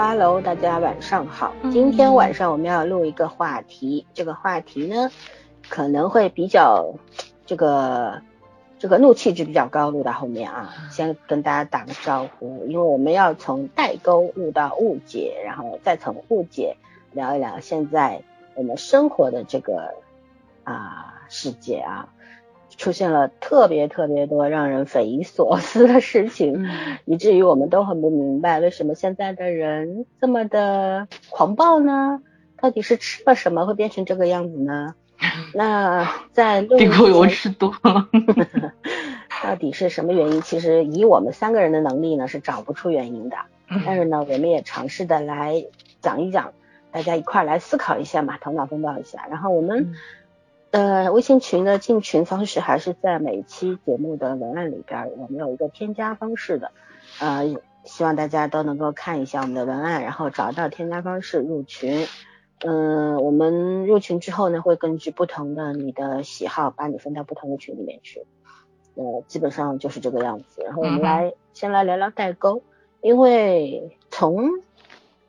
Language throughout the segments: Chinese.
Hello，大家晚上好。今天晚上我们要录一个话题，这个话题呢可能会比较这个这个怒气值比较高，录到后面啊，先跟大家打个招呼，因为我们要从代沟录到误解，然后再从误解聊一聊现在我们生活的这个啊世界啊。出现了特别特别多让人匪夷所思的事情，以至于我们都很不明白，为什么现在的人这么的狂暴呢？到底是吃了什么会变成这个样子呢？那 在地沟油吃多了，到底是什么原因？其实以我们三个人的能力呢，是找不出原因的。但是呢，我们也尝试的来讲一讲，大家一块来思考一下嘛，头脑风暴一下。然后我们。呃，微信群的进群方式还是在每期节目的文案里边，我们有一个添加方式的，呃，希望大家都能够看一下我们的文案，然后找到添加方式入群。嗯，我们入群之后呢，会根据不同的你的喜好，把你分到不同的群里面去。呃，基本上就是这个样子。然后我们来先来聊聊代沟，因为从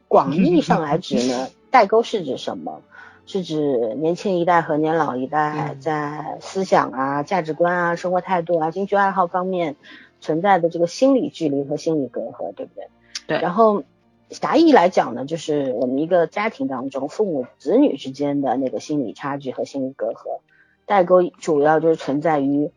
广义上来指呢，代沟是指什么？是指年轻一代和年老一代在思想啊、价值观啊、生活态度啊、兴趣爱好方面存在的这个心理距离和心理隔阂，对不对？对。然后狭义来讲呢，就是我们一个家庭当中父母子女之间的那个心理差距和心理隔阂，代沟主要就是存在于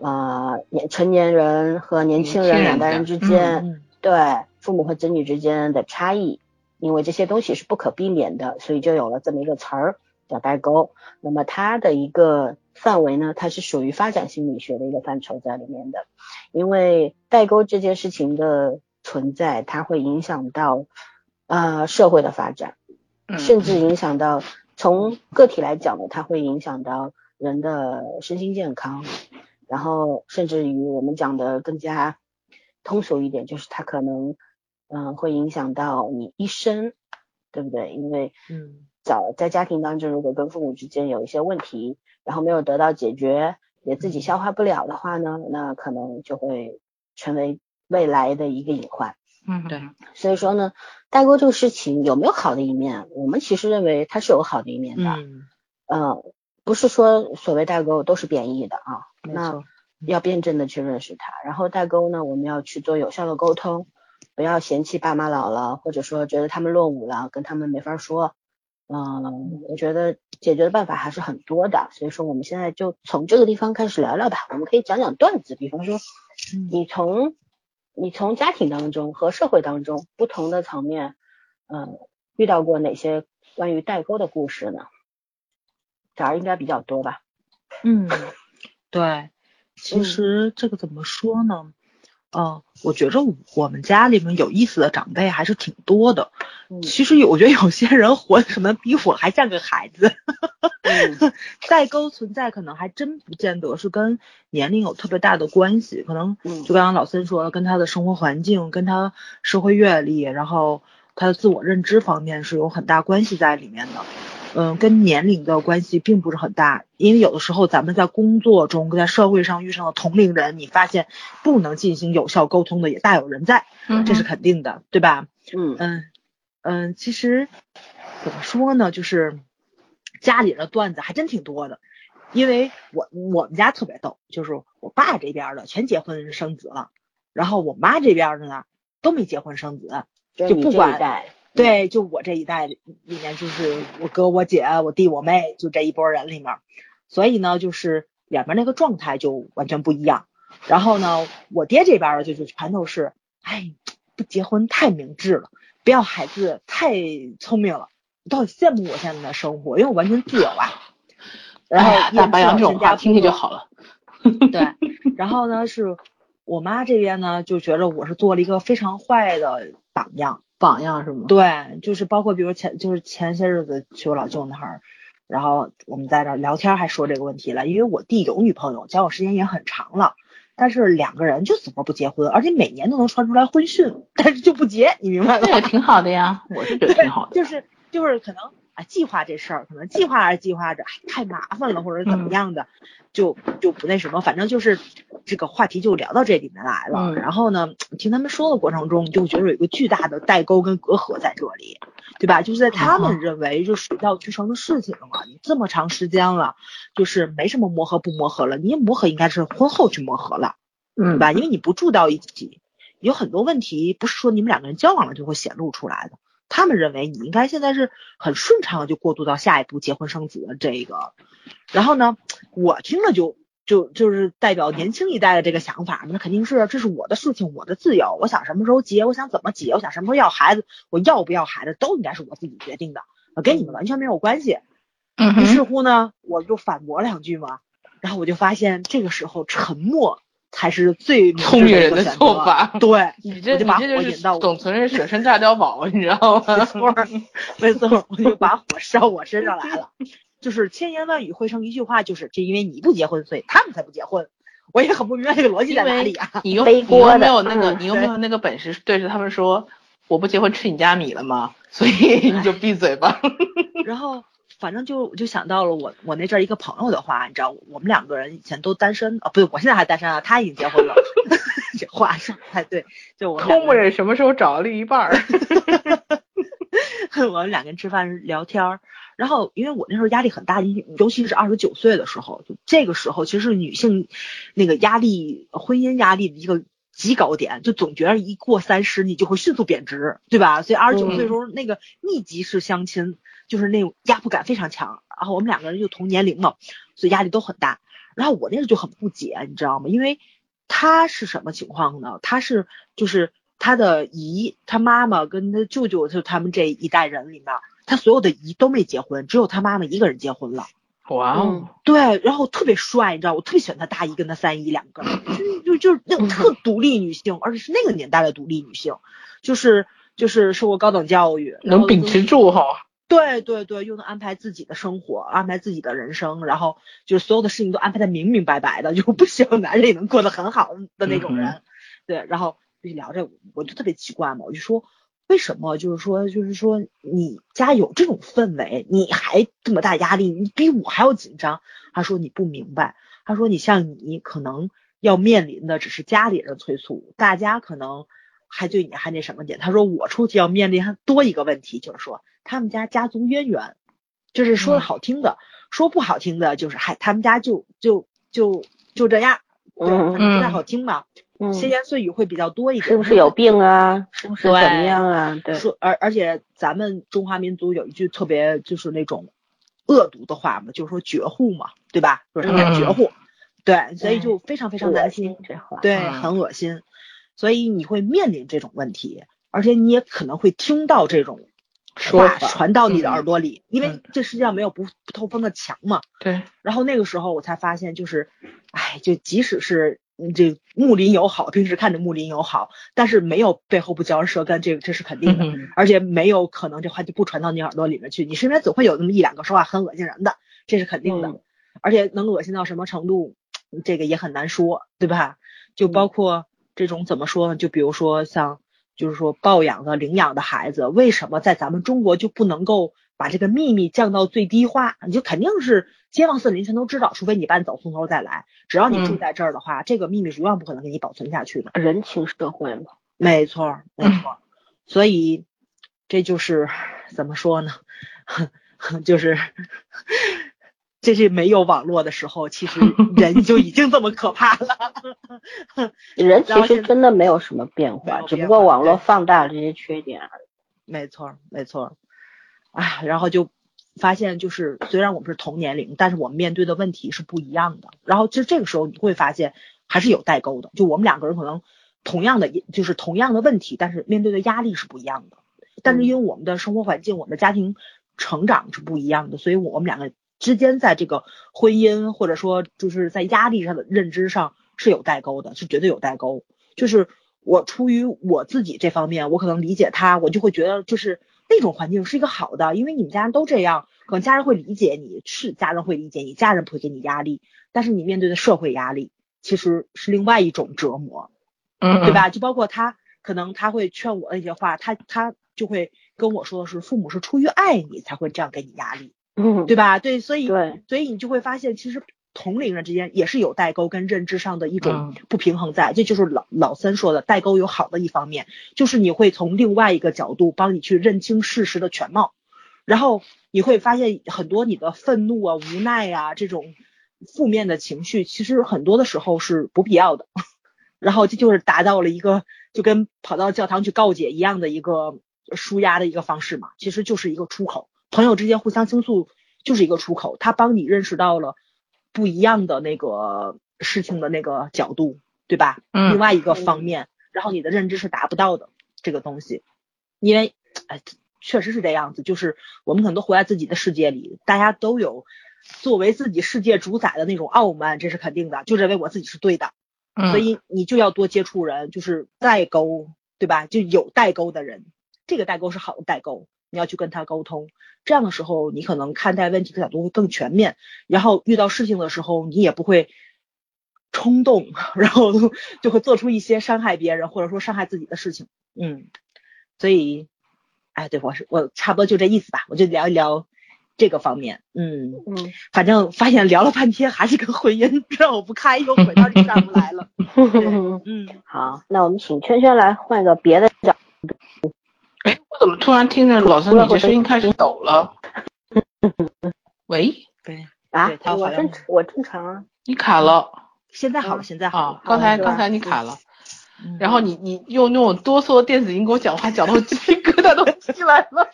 啊年成年人和年轻人两代人之间，对父母和子女之间的差异。因为这些东西是不可避免的，所以就有了这么一个词儿叫代沟。那么它的一个范围呢，它是属于发展心理学的一个范畴在里面的。因为代沟这件事情的存在，它会影响到啊社会的发展，甚至影响到从个体来讲呢，它会影响到人的身心健康，然后甚至于我们讲的更加通俗一点，就是它可能。嗯，会影响到你一生，对不对？因为，嗯，早在家庭当中，如果跟父母之间有一些问题，然后没有得到解决，也自己消化不了的话呢，那可能就会成为未来的一个隐患。嗯，对。所以说呢，代沟这个事情有没有好的一面？我们其实认为它是有好的一面的。嗯。呃，不是说所谓代沟都是贬义的啊。那要辩证的去认识它。然后代沟呢，我们要去做有效的沟通。不要嫌弃爸妈老了，或者说觉得他们落伍了，跟他们没法说。嗯，我觉得解决的办法还是很多的，所以说我们现在就从这个地方开始聊聊吧。我们可以讲讲段子，比方说，你从你从家庭当中和社会当中不同的层面，嗯，遇到过哪些关于代沟的故事呢？这儿应该比较多吧？嗯，对，其实这个怎么说呢？嗯，我觉着我们家里面有意思的长辈还是挺多的。其实有，我觉得有些人活的什么比我还像个孩子。代沟存在，可能还真不见得是跟年龄有特别大的关系，可能就刚刚老孙说的，跟他的生活环境、跟他社会阅历，然后他的自我认知方面是有很大关系在里面的。嗯，跟年龄的关系并不是很大，因为有的时候咱们在工作中、在社会上遇上了同龄人，你发现不能进行有效沟通的也大有人在，这是肯定的，对吧？嗯嗯嗯，其实怎么说呢，就是家里的段子还真挺多的，因为我我们家特别逗，就是我爸这边的全结婚生子了，然后我妈这边的呢都没结婚生子，就不管。对，就我这一代里面，就是我哥、我姐、我弟、我妹，就这一波人里面，所以呢，就是两边那个状态就完全不一样。然后呢，我爹这边的就就全都是，哎，不结婚太明智了，不要孩子太聪明了，都很羡慕我现在的生活，因为我完全自由啊。然后大白羊这种话听听就好了。对，然后呢，是我妈这边呢，就觉得我是做了一个非常坏的榜样。榜样是吗？对，就是包括比如前就是前些日子去我老舅那儿，然后我们在这聊天还说这个问题了，因为我弟有女朋友，交往时间也很长了，但是两个人就死活不结婚，而且每年都能传出来婚讯，但是就不结，你明白吗？这也挺好的呀，我是觉得挺好的。就是就是可能啊计划这事儿，可能计划着计划着太麻烦了，或者怎么样的，就就不那什么，反正就是这个话题就聊到这里面来了。然后呢，听他们说的过程中，就觉得有一个巨大的代沟跟隔阂在这里，对吧？就是在他们认为就水到渠成的事情了嘛，你这么长时间了，就是没什么磨合不磨合了，你磨合应该是婚后去磨合了，对吧？因为你不住到一起。有很多问题不是说你们两个人交往了就会显露出来的，他们认为你应该现在是很顺畅的就过渡到下一步结婚生子的这个，然后呢，我听了就就就是代表年轻一代的这个想法，那肯定是这是我的事情，我的自由，我想什么时候结，我想怎么结，我想什么时候要孩子，我要不要孩子都应该是我自己决定的，跟你们完全没有关系。于是乎呢，我就反驳两句嘛，然后我就发现这个时候沉默。才是最聪明人的做法。对，你这你这就是董存瑞舍身炸碉堡，你知道吗？没错，没错，我就把火烧我身上来了。就是千言万语汇成一句话，就是这因为你不结婚，所以他们才不结婚。我也很不明白这个逻辑在哪里啊？你又 你又没有那个，你又没有那个本事对着他们说我不结婚吃你家米了吗？所以你就闭嘴吧。然后。反正就我就想到了我我那阵儿一个朋友的话，你知道我们两个人以前都单身啊，不对，我现在还单身啊，他已经结婚了。这话说太对，就我空木人什么时候找了另一半儿？我们两个人吃饭聊天儿，然后因为我那时候压力很大，尤其是二十九岁的时候，就这个时候其实是女性那个压力、婚姻压力的一个极高点，就总觉得一过三十你就会迅速贬值，对吧？所以二十九岁的时候那个密集式相亲。就是那种压迫感非常强，然后我们两个人又同年龄嘛，所以压力都很大。然后我那时候就很不解，你知道吗？因为他是什么情况呢？他是就是他的姨、他妈妈跟他舅舅，就他们这一代人里面，他所有的姨都没结婚，只有他妈妈一个人结婚了。哇哦！对，然后特别帅，你知道，我特别喜欢他大姨跟他三姨两个，就就就是那种特独立女性，而且是那个年代的独立女性，就是就是受过高等教育，能秉持住哈。对对对，又能安排自己的生活，安排自己的人生，然后就是所有的事情都安排的明明白白的，就不希望男人也能过得很好的那种人。对，然后就聊这，我就特别奇怪嘛，我就说为什么？就是说，就是说你家有这种氛围，你还这么大压力，你比我还要紧张。他说你不明白，他说你像你可能要面临的只是家里人催促，大家可能还对你还那什么点。他说我出去要面临多一个问题，就是说。他们家家族渊源，就是说的好听的，说不好听的，就是嗨，他们家就就就就这样，嗯不太好听嘛，嗯，闲言碎语会比较多一点，是不是有病啊？是不是怎么样啊？对，说而而且咱们中华民族有一句特别就是那种恶毒的话嘛，就是说绝户嘛，对吧？就是他们家绝户，对，所以就非常非常担心这话，对，很恶心，所以你会面临这种问题，而且你也可能会听到这种。话传到你的耳朵里，因为这世界上没有不不透风的墙嘛。对。然后那个时候我才发现，就是，哎，就即使是这睦邻友好，平时看着睦邻友好，但是没有背后不嚼舌根，这个这是肯定的。而且没有可能这话就不传到你耳朵里面去，你身边总会有那么一两个说话很恶心人的，这是肯定的。而且能恶心到什么程度，这个也很难说，对吧？就包括这种怎么说呢？就比如说像。就是说，抱养的、领养的孩子，为什么在咱们中国就不能够把这个秘密降到最低化？你就肯定是街坊四邻全都知道，除非你搬走，从头再来。只要你住在这儿的话，这个秘密是永远不可能给你保存下去的。人情社会嘛，没错，没错。所以这就是怎么说呢？就是。这是没有网络的时候，其实 人就已经这么可怕了。人其实真的没有什么变化，只不过网络放大了这些缺点而已。没错，没错。哎，然后就发现，就是虽然我们是同年龄，但是我们面对的问题是不一样的。然后其实这个时候你会发现，还是有代沟的。就我们两个人可能同样的，就是同样的问题，但是面对的压力是不一样的。但是因为我们的生活环境、我们的家庭成长是不一样的，所以我们两个。之间在这个婚姻或者说就是在压力上的认知上是有代沟的，是绝对有代沟。就是我出于我自己这方面，我可能理解他，我就会觉得就是那种环境是一个好的，因为你们家人都这样，可能家人会理解你，是家人会理解你，家人不会给你压力。但是你面对的社会压力其实是另外一种折磨，嗯，对吧？就包括他可能他会劝我那些话，他他就会跟我说的是，父母是出于爱你才会这样给你压力，嗯，对吧？对，所以对，所以你就会发现，其实同龄人之间也是有代沟跟认知上的一种不平衡在。这就是老老三说的，代沟有好的一方面，就是你会从另外一个角度帮你去认清事实的全貌，然后你会发现很多你的愤怒啊、无奈啊这种负面的情绪，其实很多的时候是不必要的。然后这就是达到了一个就跟跑到教堂去告解一样的一个舒压的一个方式嘛，其实就是一个出口。朋友之间互相倾诉就是一个出口，他帮你认识到了不一样的那个事情的那个角度，对吧？嗯。另外一个方面，然后你的认知是达不到的这个东西，因为哎，确实是这样子，就是我们可能都活在自己的世界里，大家都有作为自己世界主宰的那种傲慢，这是肯定的，就认为我自己是对的。所以你就要多接触人，就是代沟，对吧？就有代沟的人，这个代沟是好的代沟，你要去跟他沟通。这样的时候，你可能看待问题的角度会更全面，然后遇到事情的时候，你也不会冲动，然后就会做出一些伤害别人或者说伤害自己的事情。嗯，所以，哎，对我是我差不多就这意思吧，我就聊一聊。这个方面，嗯嗯，反正发现聊了半天还是跟婚姻绕不开，又回到这上不来了。嗯，好，那我们请圈圈来换个别的角度。突然听着老三你这声音开始抖了？喂，对啊，我正我正常啊。你卡了，现在好了，现在好了。刚才刚才你卡了，然后你你用那种哆嗦的电子音给我讲话，讲到我鸡皮疙瘩都起来了。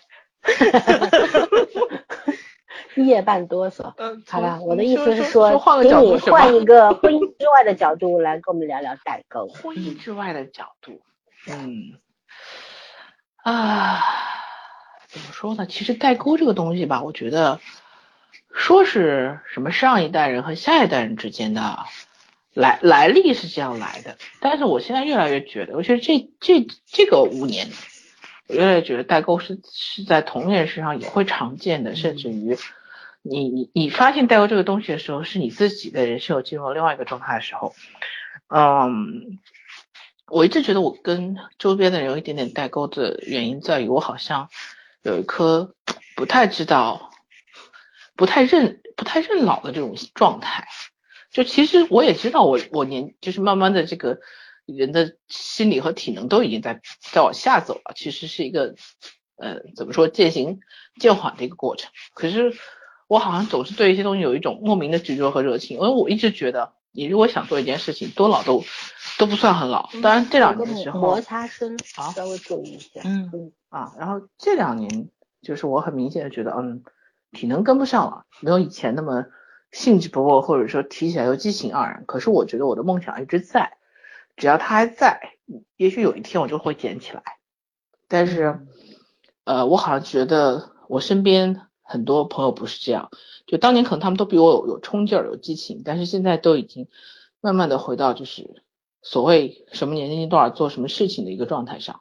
夜半哆嗦，好吧，我的意思是说，给你换一个婚姻之外的角度来跟我们聊聊代沟。婚姻之外的角度，嗯，啊，怎么说呢？其实代沟这个东西吧，我觉得说是什么上一代人和下一代人之间的来来历是这样来的，但是我现在越来越觉得，尤其是这这这个五年。我越来越觉得代沟是是在同龄人身上也会常见的，甚至于你你你发现代沟这个东西的时候，是你自己的人生有进入另外一个状态的时候。嗯，我一直觉得我跟周边的人有一点点代沟的原因在于，我好像有一颗不太知道、不太认、不太认老的这种状态。就其实我也知道，我我年就是慢慢的这个。人的心理和体能都已经在在往下走了，其实是一个呃怎么说渐行渐缓的一个过程。可是我好像总是对一些东西有一种莫名的执着和热情，因为我一直觉得你如果想做一件事情，多老都都不算很老。当然这两年的时候摩擦声啊，稍微注意一下。嗯嗯啊，然后这两年就是我很明显的觉得，嗯，体能跟不上了，没有以前那么兴致勃勃，或者说提起来又激情盎然。可是我觉得我的梦想一直在。只要它还在，也许有一天我就会捡起来。但是，呃，我好像觉得我身边很多朋友不是这样。就当年可能他们都比我有有冲劲儿、有激情，但是现在都已经慢慢的回到就是所谓什么年龄段做什么事情的一个状态上。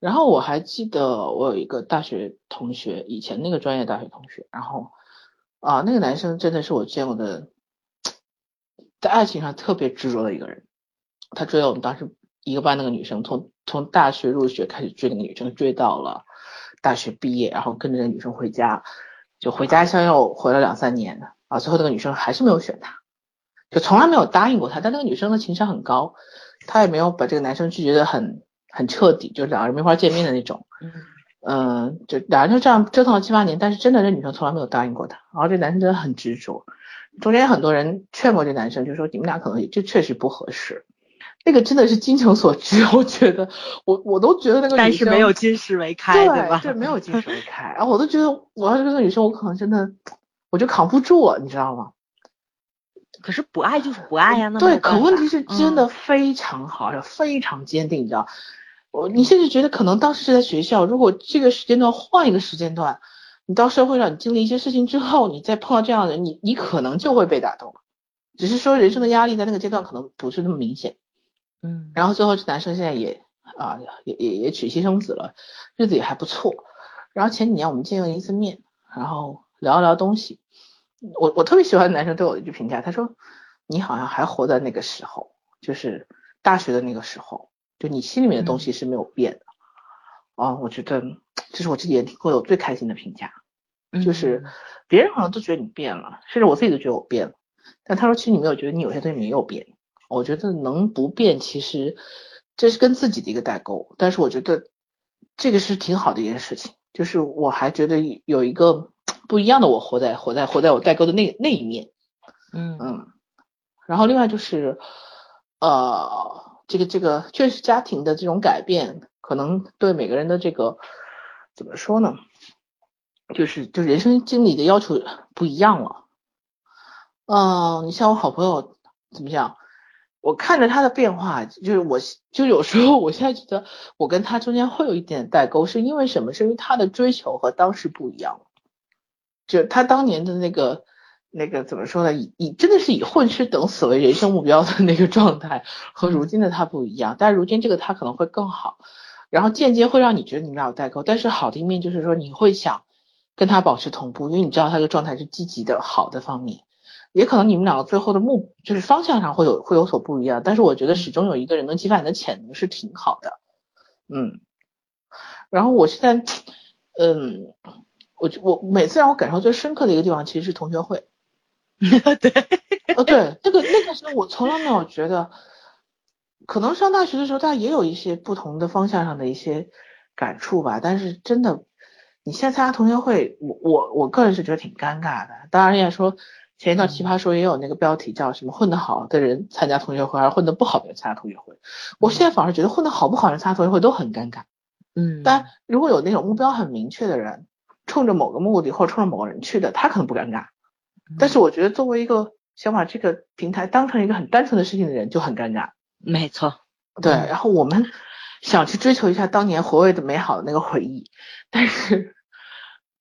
然后我还记得我有一个大学同学，以前那个专业大学同学，然后啊，那个男生真的是我见过的在爱情上特别执着的一个人。他追了我们当时一个班那个女生，从从大学入学开始追那个女生，追到了大学毕业，然后跟着那女生回家，就回家乡又回了两三年啊，最后那个女生还是没有选他，就从来没有答应过他。但那个女生的情商很高，她也没有把这个男生拒绝的很很彻底，就两个人没法见面的那种。嗯，就两人就这样折腾了七八年，但是真的这女生从来没有答应过他，然后这男生真的很执着。中间很多人劝过这男生，就说你们俩可能就确实不合适。那个真的是精诚所至，我觉得我我都觉得那个但是没有金石为开，对吧？对，没有金石为开，然后我都觉得我要是那个女生，我可能真的我就扛不住了，你知道吗？可是不爱就是不爱呀，那对，可问题是真的非常好，非常坚定，你知道？我你甚至觉得可能当时是在学校，如果这个时间段换一个时间段，你到社会上你经历一些事情之后，你再碰到这样的人，你你可能就会被打动，只是说人生的压力在那个阶段可能不是那么明显。嗯，然后最后这男生现在也啊也也也娶妻生子了，日子也还不错。然后前几年我们见了一次面，然后聊了聊东西。我我特别喜欢男生对我的一句评价，他说你好像还活在那个时候，就是大学的那个时候，就你心里面的东西是没有变的。啊，我觉得这是我这几年听过的我最开心的评价，就是别人好像都觉得你变了，甚至我自己都觉得我变了，但他说其实你没有觉得你有些东西没有变，我觉得能不变其实这是跟自己的一个代沟，但是我觉得这个是挺好的一件事情，就是我还觉得有一个不一样的我活在活在活在我代沟的那那一面，嗯嗯，然后另外就是呃。这个这个确实家庭的这种改变，可能对每个人的这个怎么说呢？就是就人生经历的要求不一样了。嗯，你像我好朋友怎么讲？我看着他的变化，就是我就有时候我现在觉得我跟他中间会有一点代沟，是因为什么？是因为他的追求和当时不一样就他当年的那个。那个怎么说呢？以以真的是以混吃等死为人生目标的那个状态，和如今的他不一样。但如今这个他可能会更好，然后间接会让你觉得你们俩有代沟。但是好的一面就是说你会想跟他保持同步，因为你知道他的状态是积极的好的方面。也可能你们两个最后的目就是方向上会有会有所不一样，但是我觉得始终有一个人能激发你的潜能是挺好的。嗯，然后我现在，嗯，我我每次让我感受最深刻的一个地方其实是同学会。对，哦对，那个那个时候我从来没有觉得，可能上大学的时候，大家也有一些不同的方向上的一些感触吧。但是真的，你现在参加同学会，我我我个人是觉得挺尴尬的。当然，也说前一段奇葩说也有那个标题叫什么“混得好的人参加同学会，而混得不好的人参加同学会”。我现在反而觉得混得好不好人参加同学会都很尴尬。嗯，但如果有那种目标很明确的人，冲着某个目的或者冲着某个人去的，他可能不尴尬。但是我觉得，作为一个想把这个平台当成一个很单纯的事情的人，就很尴尬。没错，对。然后我们想去追求一下当年回味的美好的那个回忆，但是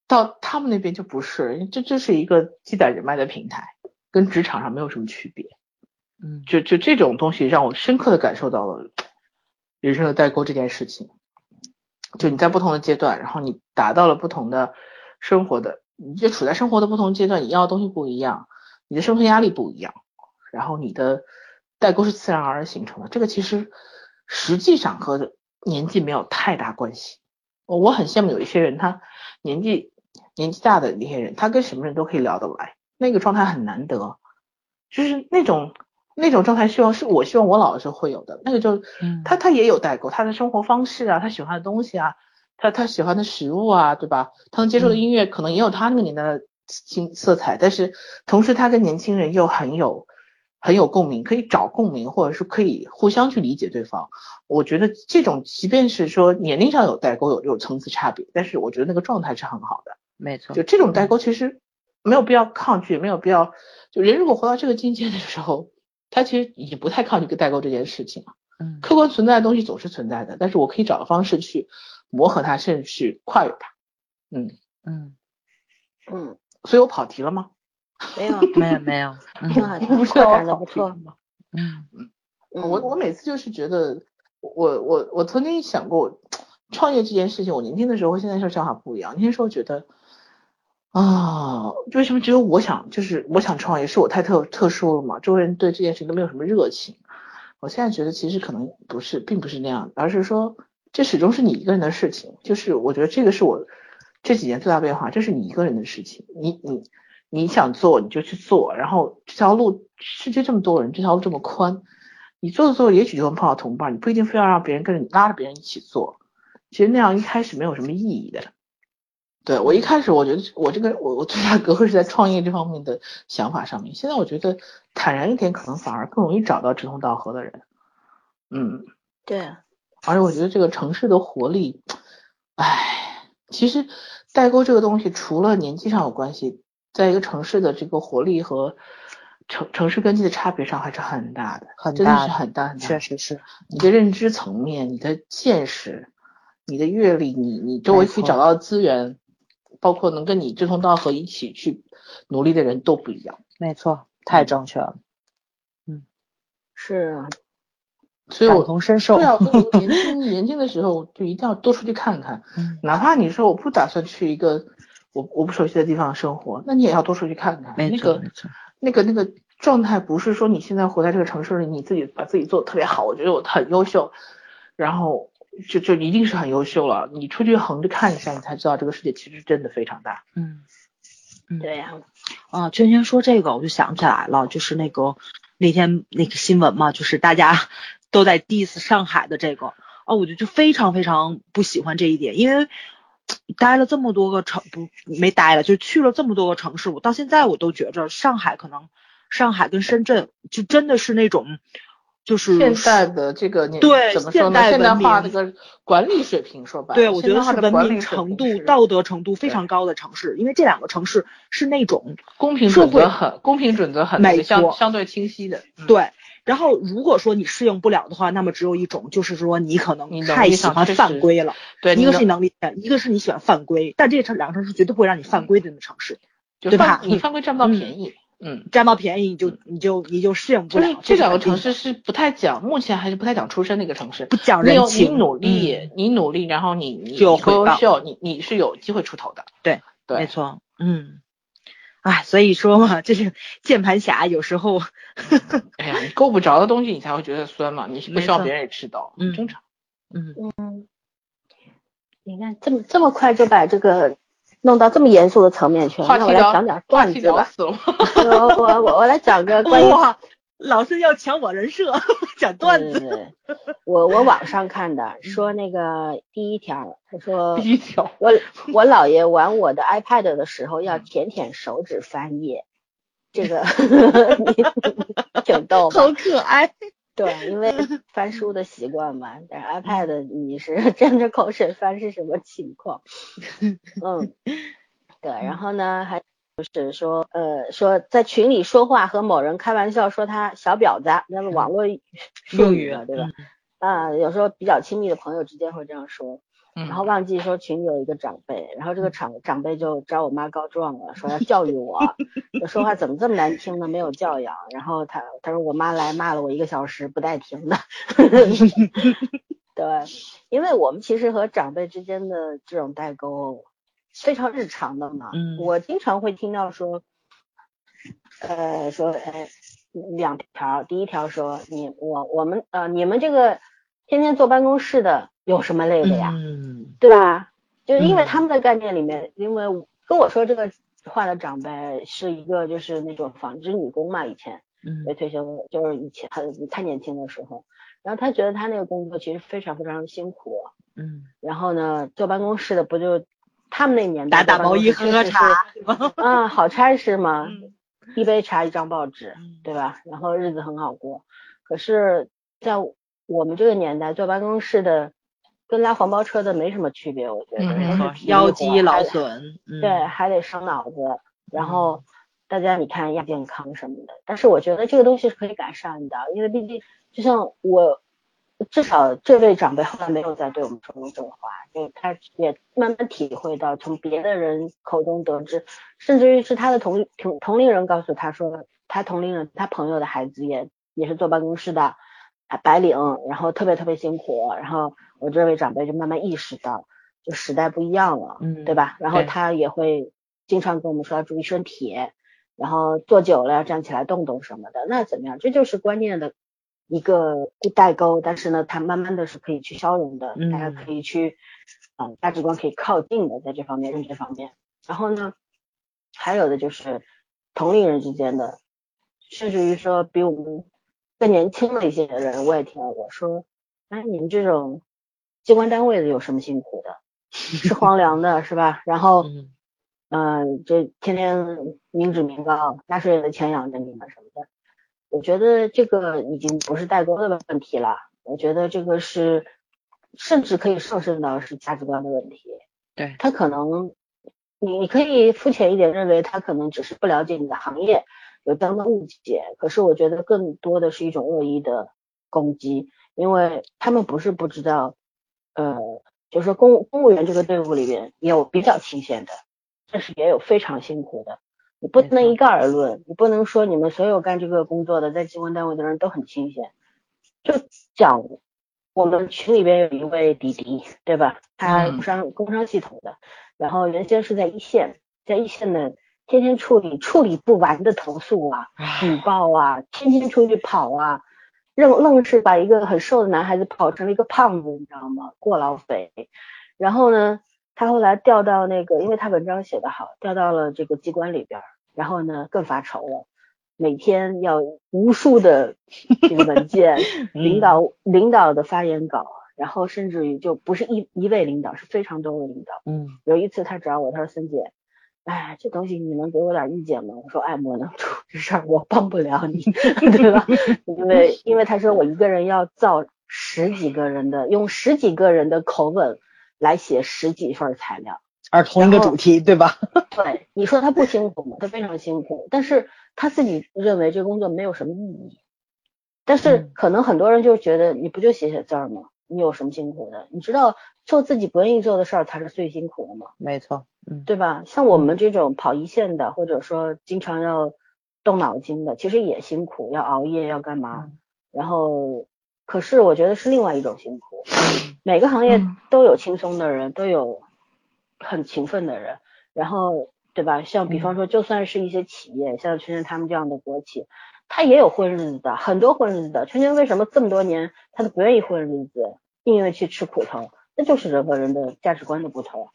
到他们那边就不是，这这是一个积攒人脉的平台，跟职场上没有什么区别。嗯，就就这种东西让我深刻的感受到了人生的代沟这件事情。就你在不同的阶段，然后你达到了不同的生活的。你就处在生活的不同阶段，你要的东西不一样，你的生存压力不一样，然后你的代沟是自然而然形成的。这个其实实际上和年纪没有太大关系。我很羡慕有一些人，他年纪年纪大的那些人，他跟什么人都可以聊得来，那个状态很难得，就是那种那种状态，希望是我希望我老的时候会有的。那个就他他也有代沟，他的生活方式啊，他喜欢的东西啊。他他喜欢的食物啊，对吧？他能接受的音乐可能也有他那个年代的青色彩，但是同时他跟年轻人又很有很有共鸣，可以找共鸣，或者是可以互相去理解对方。我觉得这种即便是说年龄上有代沟，有有层次差别，但是我觉得那个状态是很好的。没错，就这种代沟其实没有必要抗拒，没有必要。就人如果活到这个境界的时候，他其实已经不太抗拒跟代沟这件事情了。嗯，客观存在的东西总是存在的，但是我可以找个方式去。磨合它，甚至去跨越它。嗯嗯嗯，所以我跑题了吗？没有，没有，没有。挺好，不错，谈的不错。嗯嗯，我我每次就是觉得，我我我曾经想过创业这件事情。我年轻的时候和现在是想法不一样。年轻时候觉得啊，为什么只有我想，就是我想创业，是我太特特殊了嘛？周围人对这件事情都没有什么热情。我现在觉得其实可能不是，并不是那样，而是说。这始终是你一个人的事情，就是我觉得这个是我这几年最大变化，这是你一个人的事情，你你你想做你就去做，然后这条路世界这么多人，这条路这么宽，你做着做着也许就会碰到同伴，你不一定非要让别人跟着你拉着别人一起做，其实那样一开始没有什么意义的。对我一开始我觉得我这个我我最大隔阂是在创业这方面的想法上面，现在我觉得坦然一点，可能反而更容易找到志同道合的人。嗯，对。而且我觉得这个城市的活力，唉，其实代沟这个东西，除了年纪上有关系，在一个城市的这个活力和城城市根基的差别上还是很大的，真的是很大很大。确实是你的认知层面、你的见识、你的阅历、你你周围可以找到的资源，包括能跟你志同道合一起去努力的人都不一样。没错，太正确了。嗯，是。所以，我同身受。对啊，年轻年轻的时候就一定要多出去看看，哪怕你说我不打算去一个我我不熟悉的地方生活，那你也要多出去看看。没错，没错。那个那个状态不是说你现在活在这个城市里，你自己把自己做的特别好，我觉得我很优秀，然后就就一定是很优秀了。你出去横着看一下，你才知道这个世界其实真的非常大。嗯，嗯，对呀、啊，圈圈说这个我就想起来了，就是那个那天那个新闻嘛，就是大家 都在 diss 上海的这个，哦，我就就非常非常不喜欢这一点，因为待了这么多个城不没待了，就去了这么多个城市，我到现在我都觉着上海可能上海跟深圳就真的是那种就是现代的这个年对怎么说呢？现代化这个管理水平说白了，对，我觉得是文明程度、道德程度非常高的城市，因为这两个城市是那种公平准则很公平准则很相相对清晰的。嗯，对。然后如果说你适应不了的话，那么只有一种，就是说你可能太喜欢犯规了。对，一个是你能能力，一个是你喜欢犯规，但这城两个城市绝对不会让你犯规的那个城市，就对吧你犯规占不到嗯便宜。嗯，占到便宜你就你就你就适应不了。就是这两个城市是不太讲，目前还是不太讲出身的一个城市。不讲人情你，努力，嗯你努力，然后你你优秀，你你是有机会出头的。对对没错，嗯。哎，所以说嘛，就是键盘侠，有时候 哎呀，你够不着的东西，你才会觉得酸嘛。你不没错希望别人也吃到，嗯正常。嗯，嗯，你看这么这么快就把这个弄到这么严肃的层面去了，那我来讲讲段子吧。我我我我来讲个关于，老师要抢我人设，讲段子，我我网上 看的说那个第一条，他说第一条，我我姥爷玩我的 iPad 的时候要舔舔手指翻页，这个 你挺逗？好可爱。对，因为 翻书的习惯嘛，但是 iPad 你是 沾着口水翻是什么情况？嗯，对，然后呢，还就是说，呃，说在群里说话和某人开玩笑说他小婊子，那么网络术语啊，对吧？啊，有时候比较亲密的朋友之间会这样说，嗯然后忘记说群里有一个长辈，然后这个长长辈就找我妈告状了，说要教育我，我说话怎么这么难听呢？没有教养。然后他他说我妈来骂了我一个小时不带停的。对，因为我们其实和长辈之间的这种代沟非常日常的嘛。嗯我经常会听到说，呃，说哎两条，第一条说你我我们呃你们这个天天坐办公室的有什么累的呀？嗯对。吧？就是因为嗯。他们的概念里面，因为跟我说这个话的长辈是一个就是那种纺织女工嘛，以前嗯。没退休，就是以前很太年轻的时候，然后他觉得他那个工作其实非常非常辛苦，嗯，然后呢，坐办公室的不就他们那年代打打毛衣，喝喝茶，确实是，啊，好差事嘛，嗯。一杯茶一张报纸，嗯。对吧？然后日子很好过。可是，在我们这个年代，坐办公室的跟拉黄包车的没什么区别，我觉得嗯都是腰肌劳损，嗯对，还得伤脑子。然后大家你看亚健康什么的，但是我觉得这个东西是可以改善的，因为毕竟就像我，至少这位长辈后来没有再对我们说过这种话，就他也慢慢体会到，从别的人口中得知，甚至于是他的同同同龄人告诉他说，他同龄人他朋友的孩子也也是坐办公室的。啊，白领，然后特别特别辛苦，然后我这位长辈就慢慢意识到，就时代不一样了，嗯对吧？然后他也会经常跟我们说要注意身体，然后坐久了要站起来动动什么的。那怎么样？这就是观念的一个代沟，但是呢，它慢慢的是可以去消融的，嗯大家可以去，嗯、价值观可以靠近的，在这方面认知方面。然后呢，还有的就是同龄人之间的，甚至于说比我们更年轻的一些人，我也听到过说，哎，你们这种机关单位的有什么辛苦的？吃皇粮的是吧？然后，嗯嗯、这天天民脂民膏，纳税人的钱养着你们什么的。我觉得这个已经不是代沟的问题了，我觉得这个是甚至可以上升到是价值观的问题。对他可能你你可以肤浅一点认为他可能只是不了解你的行业，有这样的误解。可是我觉得更多的是一种恶意的攻击，因为他们不是不知道，呃，就是说公公务员这个队伍里边也有比较清闲的，但是也有非常辛苦的。你不能一概而论，你不能说你们所有干这个工作的在机关单位的人都很清闲。就讲我们群里边有一位弟弟，对吧？他嗯工商、工商系统的，然后原先是在一线，在一线呢，天天处理处理不完的投诉啊、举报啊，天天出去跑啊，愣愣是把一个很瘦的男孩子跑成了一个胖子，你知道吗？过劳肥。然后呢，他后来调到那个，因为他文章写得好，调到了这个机关里边，然后呢更发愁了，每天要无数的这个文件，领导领导的发言稿，然后甚至于就不是一一位领导，是非常多位领导。嗯，有一次他找我，他说森姐，哎，这东西你能给我点意见吗？我说爱莫能助，这事儿我帮不了你，对吧？因为因为他说我一个人要造十几个人的，用十几个人的口吻。来写十几份材料，而同一个主题，对吧？对，你说他不辛苦吗？他非常辛苦，但是他自己认为这工作没有什么意义。但是可能很多人就觉得，你不就写写字儿吗？你有什么辛苦的？你知道做自己不愿意做的事儿才是最辛苦的吗？没错，嗯，对吧？像我们这种跑一线的，或者说经常要动脑筋的，其实也辛苦，要熬夜，要干嘛？然后。可是我觉得是另外一种辛苦，每个行业都有轻松的人，都有很勤奋的人，然后对吧？像比方说，就算是一些企业，像圈圈他们这样的国企，他也有混日子的，很多混日子的。圈圈为什么这么多年他都不愿意混日子，宁愿去吃苦头？那就是人和人的价值观的不同。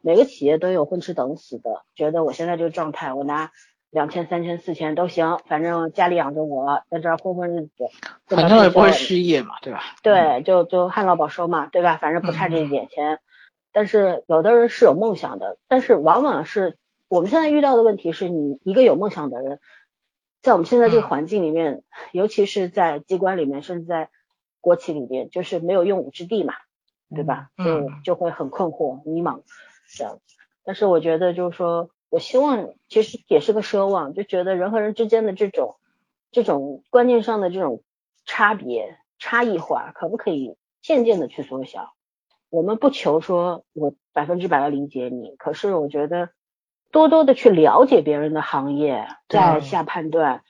每个企业都有混吃等死的，觉得我现在这个状态，我拿。两千、三千、四千都行，反正家里养着我，在这儿混混日子，反正也不会失业嘛，对吧？对，就就旱涝保收嘛，对吧？反正不差这一点钱。但是有的人是有梦想的，但是往往是我们现在遇到的问题是你一个有梦想的人，在我们现在这个环境里面，尤其是在机关里面，甚至在国企里面，就是没有用武之地嘛，对吧？就就会很困惑、迷茫这样。但是我觉得就是说。我希望其实也是个奢望，就觉得人和人之间的这种这种观念上的这种差别差异化，可不可以渐渐的去缩小？我们不求说我百分之百的理解你，可是我觉得多多的去了解别人的行业，再下判断，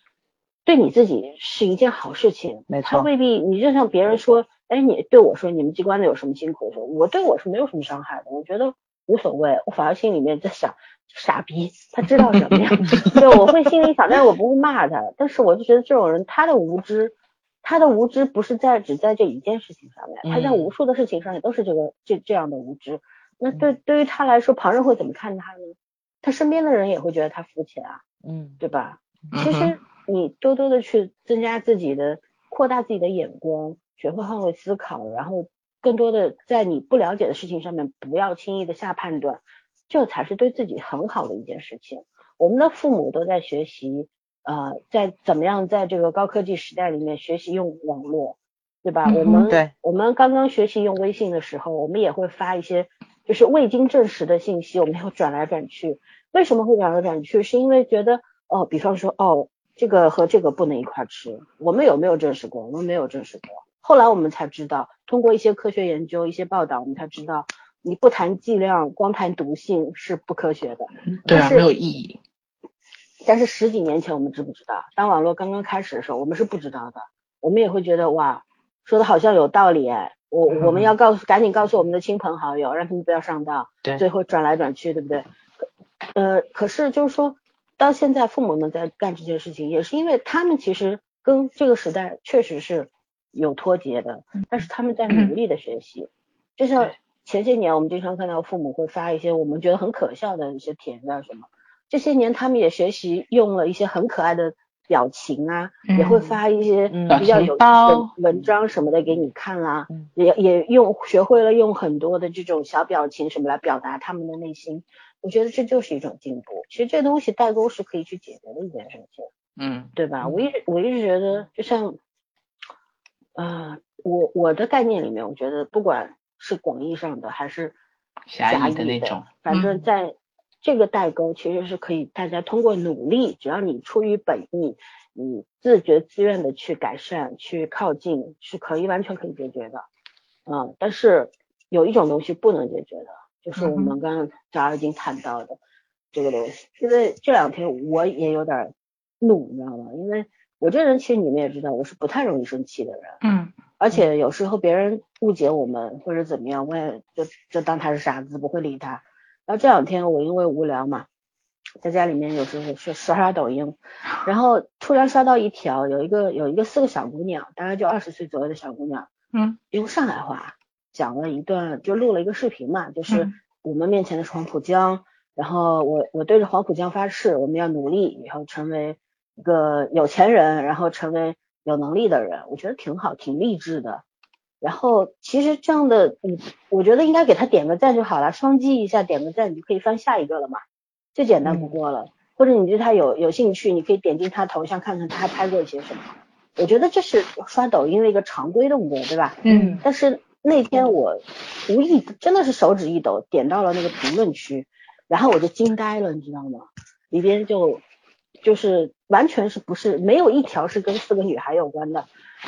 对你自己是一件好事情。没错，他未必你就像别人说，哎，你对我说你们机关的有什么辛苦的时候，我对我是没有什么伤害的，我觉得无所谓，我反而心里面在想。傻逼，他知道什么呀？对，我会心里想，但是我不会骂他。但是我就觉得这种人，他的无知，他的无知不是在只在这一件事情上面，他在无数的事情上也都是这个这这样的无知。那对对于他来说，旁人会怎么看他呢？他身边的人也会觉得他肤浅啊，嗯，对吧？其实你多多的去增加自己的，扩大自己的眼光，学会换位思考，然后更多的在你不了解的事情上面，不要轻易的下判断。这才是对自己很好的一件事情。我们的父母都在学习，呃，在怎么样在这个高科技时代里面学习用网络，对吧？我们对，我们刚刚学习用微信的时候，我们也会发一些就是未经证实的信息，我们要转来转去。为什么会转来转去？是因为觉得哦，比方说哦，这个和这个不能一块吃。我们有没有证实过？我们没有证实过。后来我们才知道，通过一些科学研究、一些报道，我们才知道。你不谈剂量，光谈毒性是不科学的，对啊，没有意义。但是十几年前我们知不知道？当网络刚刚开始的时候，我们是不知道的。我们也会觉得哇，说的好像有道理哎。我我们要告诉，赶紧告诉我们的亲朋好友，让他们不要上当。对。最后转来转去，对不对？呃，可是就是说到现在，父母们在干这件事情，也是因为他们其实跟这个时代确实是有脱节的，但是他们在努力的学习，就像。前些年我们经常看到父母会发一些我们觉得很可笑的一些帖子啊什么，这些年他们也学习用了一些很可爱的表情啊，也会发一些比较有文章什么的给你看啦，也也用学会了用很多的这种小表情什么来表达他们的内心，我觉得这就是一种进步。其实这东西代沟是可以去解决的一件事情，嗯，对吧？我一直我一直觉得，就像，呃，我我的概念里面，我觉得不管。是广义上的还是狭义的那种？反正在这个代沟其实是可以，大家通过努力，只要你出于本意，你自觉自愿的去改善、去靠近，是可以完全可以解决的。嗯，但是有一种东西不能解决的，就是我们刚刚早上已经谈到的这个东西。因为这两天我也有点怒，你知道吗？因为我这人其实你们也知道，我是不太容易生气的人。嗯。而且有时候别人误解我们或者怎么样，我也就就当他是傻子，不会理他。然后这两天我因为无聊嘛，在家里面有时候去刷刷抖音，然后突然刷到一条，有一个有一个四个小姑娘，大概就二十岁左右的小姑娘，嗯，用上海话讲了一段，就录了一个视频嘛，就是我们面前的是黄浦江，然后我我对着黄浦江发誓，我们要努力以后成为一个有钱人，然后成为有能力的人，我觉得挺好，挺励志的。然后其实这样的，你我觉得应该给他点个赞就好了，双击一下点个赞，你就可以翻下一个了嘛，最简单不过了。或者你对他有有兴趣，你可以点进他头像看看他还拍过一些什么。我觉得这是刷抖音的一个常规动作，对吧？嗯。但是那天我无意真的是手指一抖，点到了那个评论区，然后我就惊呆了，你知道吗？里边就就是完全是不是没有一条是跟四个女孩有关的。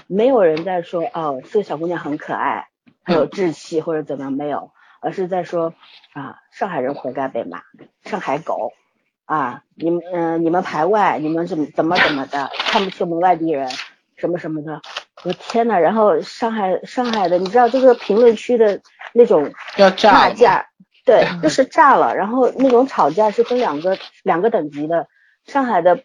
没有人在说哦，这个小姑娘很可爱，很有志气或者怎么样，没有，而是在说啊，上海人活该被骂，上海狗啊，你们嗯，你们排外，你们怎么怎么怎么的，看不起我们外地人，什么什么的，我天呐，然后上海上海的，你知道这个评论区的那种骂架，对，就是炸了，然后那种吵架是分两个两个等级的，上海的。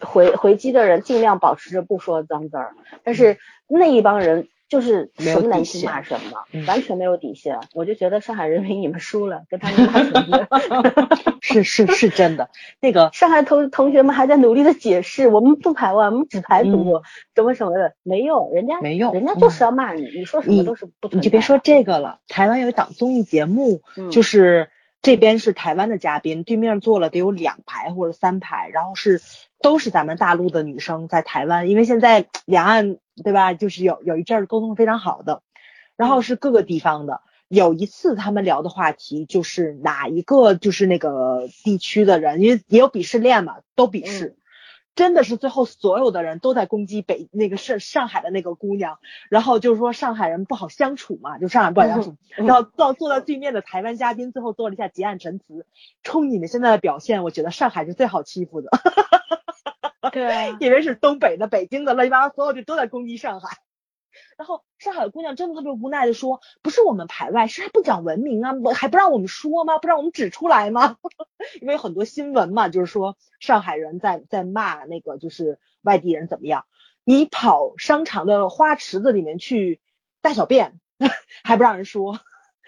回回击的人尽量保持着不说脏字儿，但是那一帮人就是什么难听骂什么，完全没有底线。我就觉得上海人民你们输了，跟他们骂什么？是是是真的。那个 上海同同学们还在努力的解释，我们不排外，我们只排毒，什么什么的，没用，人家没用，人家就是要骂你，你说什么都是不。你就别说这个了，台湾有一档综艺节目，就是。这边是台湾的嘉宾，对面坐了得有两排或者三排，然后是都是咱们大陆的女生在台湾，因为现在 两岸对吧，就是有有一阵儿沟通非常好的，然后是各个地方的。有一次他们聊的话题就是哪一个就是那个地区的人，因为也有鄙视链嘛，都鄙视。真的是最后所有的人都在攻击北那个上上海的那个姑娘，然后就是说上海人不好相处嘛，就上海不好相处。然后到坐在对面的台湾嘉宾最后做了一下结案陈词，冲你们现在的表现，我觉得上海是最好欺负的。对，因为是东北的、北京的，乱七八糟所有就都在攻击上海。然后上海的姑娘真的特别无奈的说：“不是我们排外，是还不讲文明啊，还不让我们说吗？不让我们指出来吗？因为很多新闻嘛，就是说上海人在在骂那个就是外地人怎么样，你跑商场的花池子里面去大小便 还不让人说，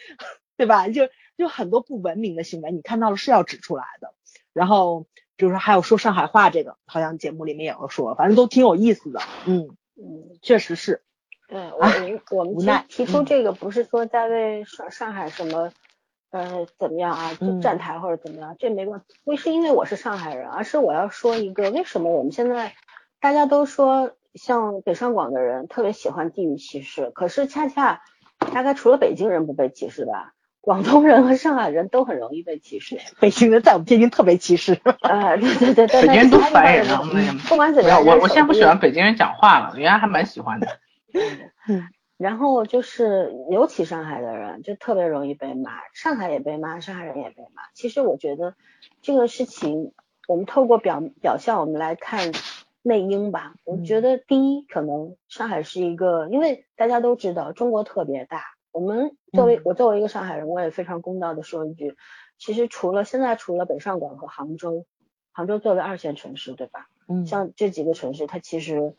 对吧？就就很多不文明的行为，你看到了是要指出来的。然后就是还有说上海话这个，好像节目里面也有说，反正都挺有意思的。嗯嗯，确实是。”对我我们提出这个不是说在为上上海什么呃怎么样啊就站台或者怎么样，这没关系，不是因为我是上海人，而是我要说一个为什么我们现在大家都说像北上广的人特别喜欢地域歧视，可是恰恰大概除了北京人不被歧视吧，广东人和上海人都很容易被歧视。北京人在我们天津特别歧视。啊对对对对，北京人都烦人啊，不管怎么样，我我现在不喜欢北京人讲话了，原来还蛮喜欢的。嗯，然后就是尤其上海的人就特别容易被骂，上海也被骂，上海人也被骂。其实我觉得这个事情，我们透过表表象，我们来看内因吧。我觉得第一，可能上海是一个，因为大家都知道中国特别大。我们作为我作为一个上海人，我也非常公道的说一句，其实除了现在除了北上广和杭州，杭州作为二线城市，对吧？嗯，像这几个城市，它其实。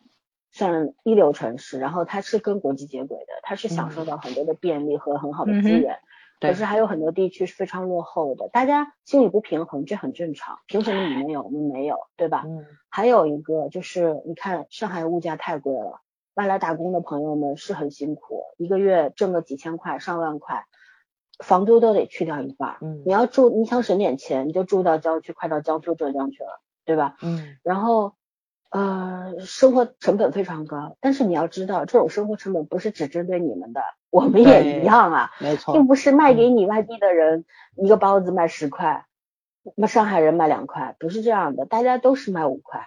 算一流城市，然后它是跟国际接轨的，它是享受到很多的便利和很好的资源。可是还有很多地区是非常落后的，大家心里不平衡，这很正常。凭什么你们有，我们没有，对吧？嗯。还有一个就是，你看上海物价太贵了，外来打工的朋友们是很辛苦，一个月挣个几千块、上万块，房租都得去掉一半。嗯。你要住，你想省点钱，你就住到郊区，快到江苏浙江去了，对吧？嗯。然后。呃，生活成本非常高，但是你要知道，这种生活成本不是只针对你们的，我们也一样啊，没错，并不是卖给你外地的人一个包子卖十块，那上海人卖两块，不是这样的，大家都是卖五块，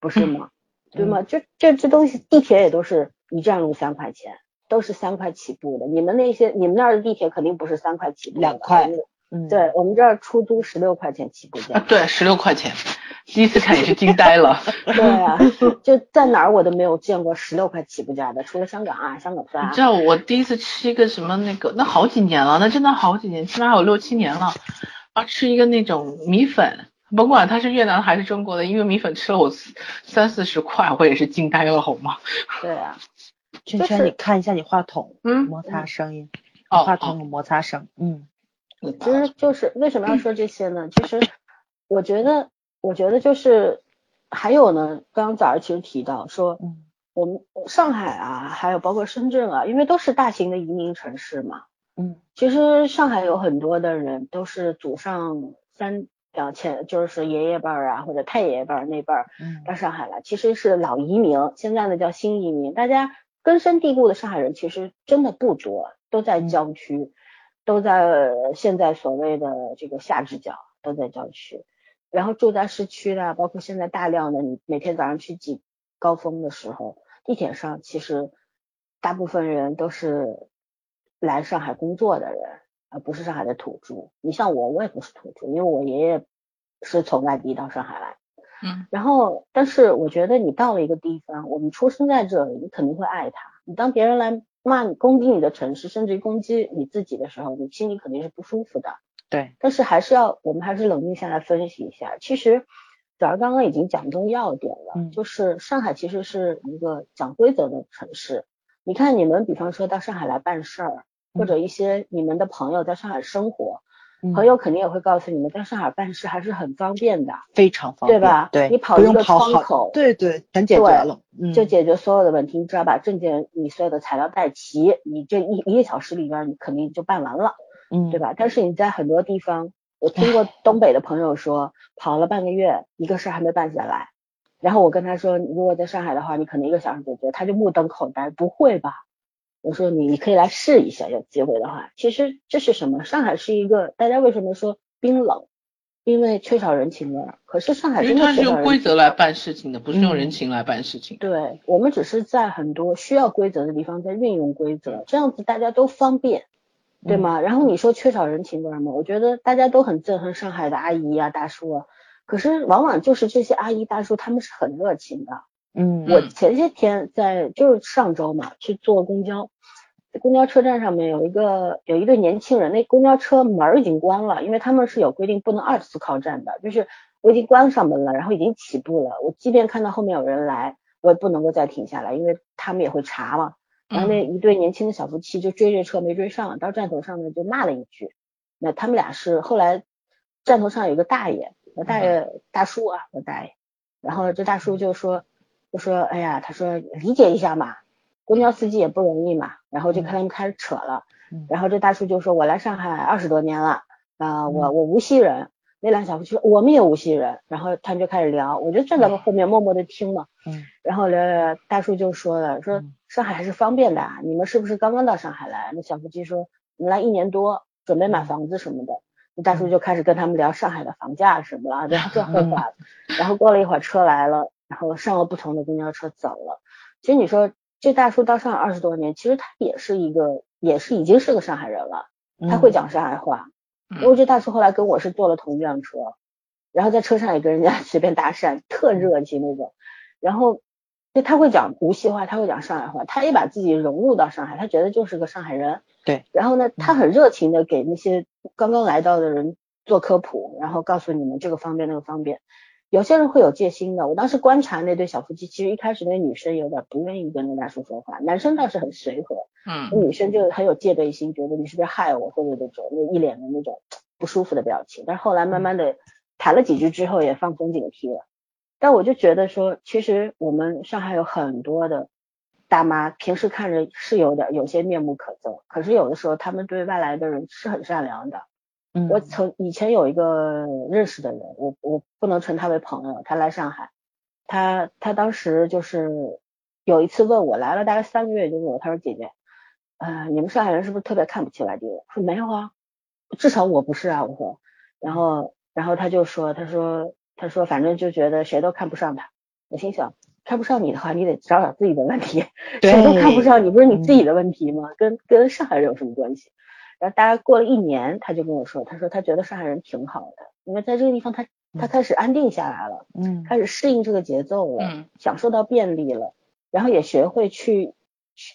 不是吗？对吗？这这这东西，地铁也都是一站路三块钱，都是三块起步的，你们那些你们那儿的地铁肯定不是三块起步，两块，嗯，对我们这儿出租十六块钱起步价，对，十六块钱。第一次看也是惊呆了，对啊，就在哪儿我都没有见过十六块起步价的，除了香港啊，香港算。你知道我第一次吃一个什么那个，那好几年了，那真的好几年，起码有六七年了。啊，吃一个那种米粉，甭管它是越南还是中国的，因为米粉吃了我三四十块，我也是惊呆了，好吗？对啊，圈圈，你看一下你话筒，嗯，摩擦声音，哦，话筒有摩擦声，嗯，其实就是为什么要说这些呢？其实我觉得，我觉得就是还有呢，刚刚早上其实提到说，嗯，我们上海啊，还有包括深圳啊，因为都是大型的移民城市嘛，嗯，其实上海有很多的人都是祖上三。呃，前就是爷爷辈儿啊，或者太爷爷辈儿那辈儿到上海来，其实是老移民，现在呢叫新移民。大家根深蒂固的上海人其实真的不多，都在郊区，都在现在所谓的这个下直角，都在郊区。然后住在市区的，包括现在大量的你每天早上去挤高峰的时候，地铁上其实大部分人都是来上海工作的人。而不是上海的土著，你像我，我也不是土著，因为我爷爷是从外地到上海来，嗯，然后，但是我觉得你到了一个地方，我们出生在这里，你肯定会爱它。你当别人来骂你、攻击你的城市，甚至于攻击你自己的时候，你心里肯定是不舒服的。对，但是还是要，我们还是冷静下来分析一下。其实早上刚刚已经讲中要点了，就是上海其实是一个讲规则的城市。你看，你们比方说到上海来办事儿。或者一些你们的朋友在上海生活，朋友肯定也会告诉你们，在上海办事还是很方便的，非常方便，对吧？对，你跑一个窗口，对对，全解决了，就解决所有的问题。你只要把证件、你所有的材料带齐，你这一一个小时里边，你肯定就办完了，嗯，对吧？但是你在很多地方，我听过东北的朋友说，跑了半个月，一个事儿还没办下来。然后我跟他说，如果在上海的话，你可能一个小时解决，他就目瞪口呆，不会吧？我说你你可以来试一下，有机会的话，其实这是什么？上海是一个大家为什么说冰冷？因为缺少人情味儿。可是上海真的是用规则来办事情的，不是用人情来办事情。对，我们只是在很多需要规则的地方在运用规则，这样子大家都方便，对吗？然后你说缺少人情味儿吗？我觉得大家都很憎恨上海的阿姨啊、大叔啊，可是往往就是这些阿姨大叔他们是很热情的。嗯，我前些天在就是上周嘛，去坐公交，在公交车站上面有一个有一对年轻人，那公交车门已经关了，因为他们是有规定不能二次靠站的，就是我已经关上门了，然后已经起步了，我即便看到后面有人来，我也不能够再停下来，因为他们也会查嘛。然后那一对年轻的小夫妻就追这车没追上，到站头上呢就骂了一句，那他们俩是后来站头上有一个大爷，大爷大叔啊，我大爷，然后这大叔就说。就说，哎呀，他说理解一下嘛，公交司机也不容易嘛，然后就跟他们开始扯了，然后这大叔就说，我来上海二十多年了，啊，我我无锡人，那俩小夫妻说，我们也无锡人，然后他们就开始聊，我就站在后面默默的听嘛，嗯，然后聊聊，大叔就说了，说上海还是方便的，啊你们是不是刚刚到上海来？那小夫妻说，我们来一年多，准备买房子什么的，那大叔就开始跟他们聊上海的房价什么了，然后 这后话，然后过了一会儿车来了。然后上了不同的公交车走了。其实你说这大叔到上海二十多年，其实他也是一个，也是已经是个上海人了。他会讲上海话。因为这大叔后来跟我是坐了同一辆车，然后在车上也跟人家 随便搭讪，特热情那种。然后就他会讲无锡话，他会讲上海话，他也把自己融入到上海，他觉得就是个上海人。对。然后呢，他很热情的给那些刚刚来到的人做科普，然后告诉你们这个方便那个方便。有些人会有戒心的。我当时观察那对小夫妻，其实一开始那女生有点不愿意跟那大叔说话，男生倒是很随和。嗯。女生就很有戒备心，觉得你是不是害我，或者那种那一脸的那种不舒服的表情。但是后来慢慢的谈了几句之后，也放松警惕了。但我就觉得说，其实我们上海有很多的大妈，平时看着是有点有些面目可憎，可是有的时候他们对外来的人是很善良的。我曾以前有一个认识的人，我我不能称他为朋友，他来上海，他他当时就是有一次问我来了大概三个月就问我，他说姐姐，呃你们上海人是不是特别看不起外地人？说没有啊，至少我不是啊，我说，然后然后他就说他说他说反正就觉得谁都看不上他，我心想看不上你的话，你得找找自己的问题，谁都看不上你不是你自己的问题吗？跟跟上海人有什么关系？然后大概过了一年，他就跟我说，他说他觉得上海人挺好的，因为在这个地方他他开始安定下来了，嗯，开始适应这个节奏了，嗯，享受到便利了，然后也学会去，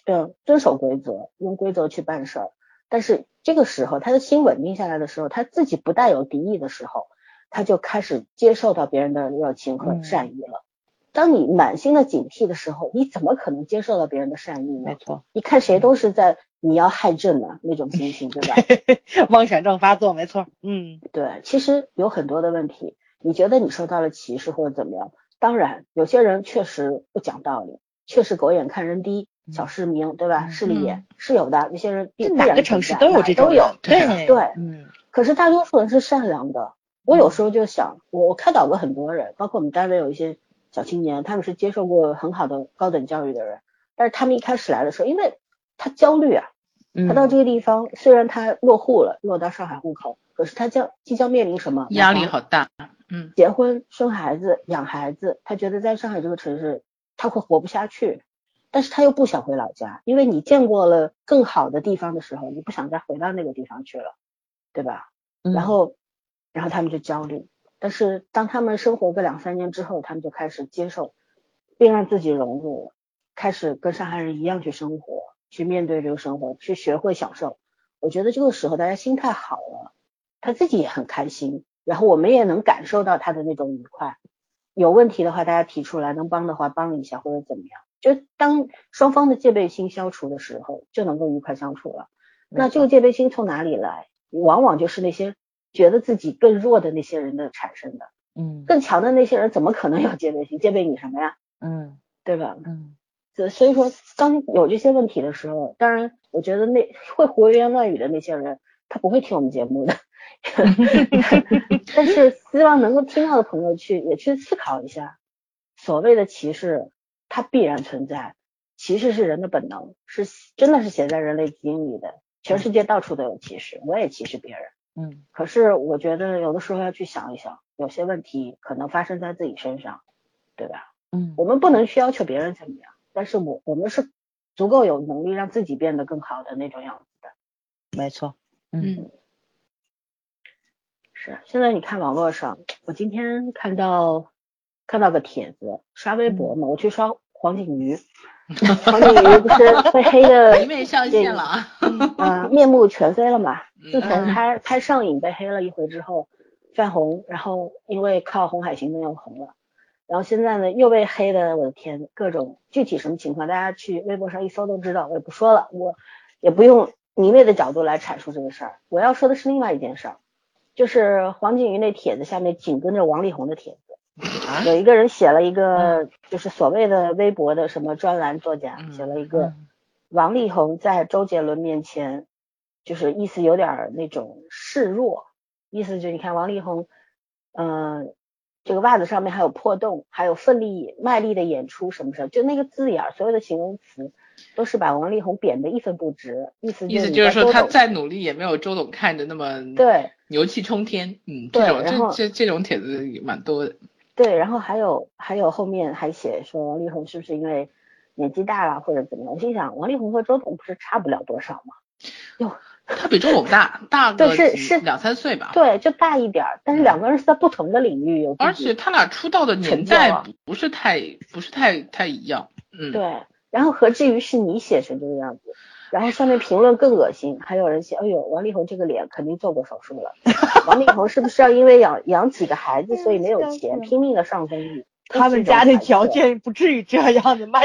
嗯，遵守规则，用规则去办事儿。但是这个时候他的心稳定下来的时候，他自己不带有敌意的时候，他就开始接受到别人的热情和善意了。当你满心的警惕的时候，你怎么可能接受到别人的善意呢？没错，你看谁都是在你要害朕的那种心情，对吧？妄想症发作，没错。嗯，对，其实有很多的问题，你觉得你受到了歧视或者怎么样？当然，有些人确实不讲道理，确实狗眼看人低，小市民，对吧？势利眼是有的，那些人哪个城市都有这种，都有，对对，嗯。可是大多数人是善良的。我有时候就想，我我开导过很多人，包括我们单位有一些。小青年，他们是接受过很好的高等教育的人，但是他们一开始来的时候，因为他焦虑啊，他到这个地方，虽然他落户了，落到上海户口，可是他将即将面临什么？压力好大，嗯，结婚、生孩子、养孩子，他觉得在上海这个城市他会活不下去，但是他又不想回老家，因为你见过了更好的地方的时候，你不想再回到那个地方去了，对吧？然后，然后他们就焦虑。但是当他们生活个两三年之后，他们就开始接受，并让自己融入，开始跟上海人一样去生活，去面对这个生活，去学会享受。我觉得这个时候大家心态好了，他自己也很开心，然后我们也能感受到他的那种愉快。有问题的话，大家提出来，能帮的话帮一下或者怎么样。就当双方的戒备心消除的时候，就能够愉快相处了。那这个戒备心从哪里来？往往就是那些。觉得自己更弱的那些人的产生的，嗯，更强的那些人怎么可能有戒备心？戒备你什么呀？嗯，对吧？嗯，所所以说，当有这些问题的时候，当然，我觉得那会胡言乱语的那些人，他不会听我们节目的。但是希望能够听到的朋友去也去思考一下，所谓的歧视，它必然存在。歧视是人的本能，是真的是写在人类基因里的。全世界到处都有歧视，我也歧视别人。嗯，可是我觉得有的时候要去想一想，有些问题可能发生在自己身上，对吧？嗯，我们不能去要求别人怎么样，但是我我们是足够有能力让自己变得更好的那种样子的。没错，嗯，是。现在你看网络上，我今天看到看到个帖子，刷微博嘛，我去刷黄景瑜。黄景瑜不是被黑的 一面上线了啊，啊，面目全非了嘛。自从拍拍上瘾被黑了一回之后，泛红，然后因为靠红海行动又红了，然后现在呢又被黑的，我的天，各种具体什么情况，大家去微博上一搜都知道，我也不说了，我也不用你位的角度来阐述这个事儿。我要说的是另外一件事儿，就是黄景瑜那帖子下面紧跟着王力宏的帖子。有一个人写了一个，就是所谓的微博的什么专栏作家，写了一个王力宏在周杰伦面前，就是意思有点那种示弱，意思就你看王力宏，嗯，这个袜子上面还有破洞，还有奋力卖力的演出什么什么，就那个字眼，所有的形容词都是把王力宏贬得一分不值，意思意思就是说他再努力也没有周董看着那么对。牛气冲天，嗯，这种这这这种帖子也蛮多的。对，然后还有还有后面还写说王力宏是不是因为年纪大了或者怎么样？我心想王力宏和周董不是差不了多少吗？哟，他比周董大大个是是两三岁吧？对，就大一点儿，但是两个人是在不同的领域有。而且他俩出道的年代不是太不是太太一样，嗯。对，然后何至于是你写成这个样子？然后下面评论更恶心，还有人写，哎呦，王力宏这个脸肯定做过手术了。王力宏是不是要因为养养几个孩子，所以没有钱，拼命的上综艺？他们家的条件不至于这样的卖，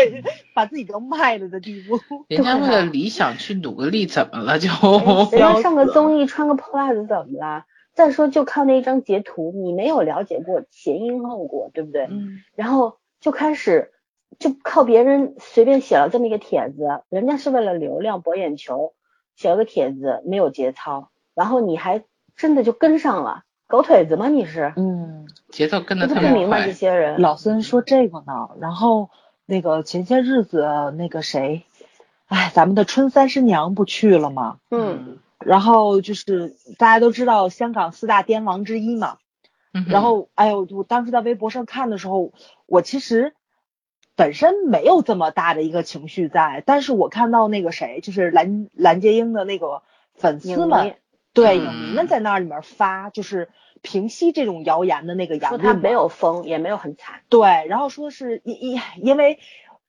把自己都卖了的地步。人家为了理想去努个力，怎么了就？人家上个 综艺穿个破袜子怎么了？再说就靠那一张截图，你没有了解过前因后果，对不对？嗯。然后就开始。就靠别人随便写了这么一个帖子，人家是为了流量博眼球，写了个帖子没有节操，然后你还真的就跟上了，狗腿子吗你是？嗯，节奏跟的特别快。这些人，老孙说这个呢，然后那个前些日子那个谁，哎，咱们的春三十娘不去了吗？嗯，然后就是大家都知道香港四大癫王之一嘛，然后哎呦，我当时在微博上看的时候，我其实。本身没有这么大的一个情绪在，但是我看到那个谁，就是蓝蓝洁瑛的那个粉丝们，对影迷们在那里面发，就是平息这种谣言的那个言论。说他没有疯，也没有很惨。对，然后说是因因因为，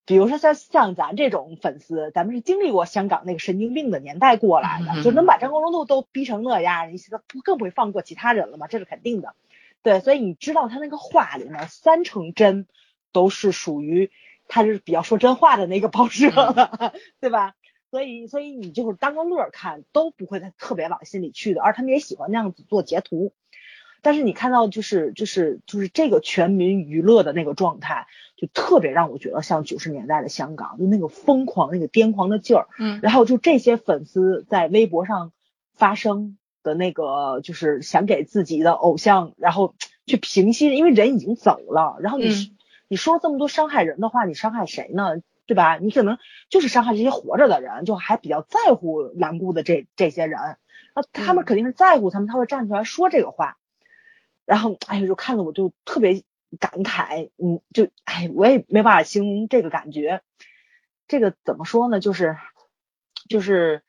比如说像像咱这种粉丝，咱们是经历过香港那个神经病的年代过来的，就能把张国荣都都逼成那样，你现在不更不会放过其他人了吗？这是肯定的。对，所以你知道他那个话里面三成真，都是属于他是比较说真话的那个报社了，对吧？所以，所以你就是当个乐看，都不会再特别往心里去的。而他们也喜欢那样子做截图。但是你看到就是就是就是这个全民娱乐的那个状态，就特别让我觉得像九十年代的香港，就那个疯狂、那个癫狂的劲儿。嗯。然后就这些粉丝在微博上发声的那个，就是想给自己的偶像，然后去平息，因为人已经走了。然后你你说了这么多伤害人的话，你伤害谁呢？对吧？你可能就是伤害这些活着的人，就还比较在乎蓝姑的这这些人，那他们肯定是在乎他们，他会站出来说这个话。然后，哎呦，就看了我就特别感慨，嗯，就哎，我也没办法形容这个感觉。这个怎么说呢？就是，就是，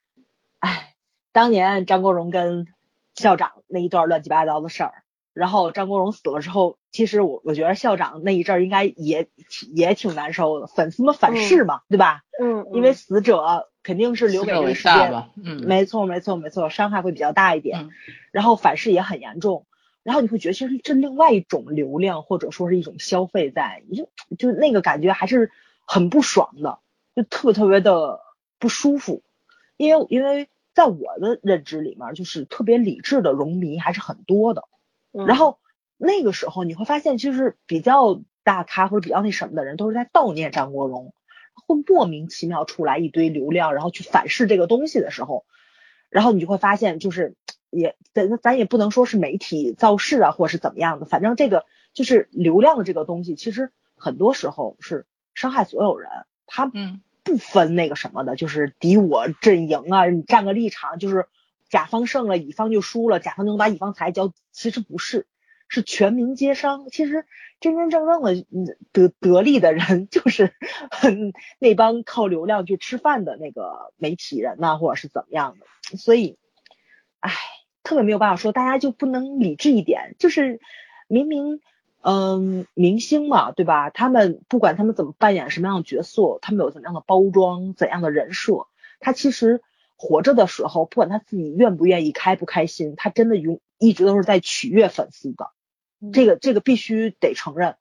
哎，当年张国荣跟校长那一段乱七八糟的事儿，然后张国荣死了之后，其实我我觉得校长那一阵儿应该也也挺难受的，粉丝们反噬嘛，对吧？嗯，因为死者肯定是留给这个世界，嗯，没错没错没错，伤害会比较大一点，然后反噬也很严重。然后你会觉得，其实这另外一种流量，或者说是一种消费，在你就就那个感觉还是很不爽的，就特别特别的不舒服。因为因为在我的认知里面，就是特别理智的荣迷还是很多的。然后那个时候你会发现，就是比较大咖或者比较那什么的人，都是在悼念张国荣，会莫名其妙出来一堆流量，然后去反噬这个东西的时候，然后你就会发现，就是。也咱咱也不能说是媒体造势啊，或者是怎么样的，反正这个就是流量的这个东西，其实很多时候是伤害所有人，他不分那个什么的，就是敌我阵营啊，你站个立场，就是甲方胜了，乙方就输了，甲方就能把乙方踩脚，其实不是，是全民皆商。其实真真正正的得得利的人，就是很那帮靠流量去吃饭的那个媒体人呐，或者是怎么样的，所以，唉。特别没有办法说，大家就不能理智一点？就是明明，嗯，明星嘛，对吧？他们不管他们怎么扮演什么样的角色，他们有怎么样的包装、怎样的人设，他其实活着的时候，不管他自己愿不愿意、开不开心，他真的永一直都是在取悦粉丝的。这个这个必须得承认。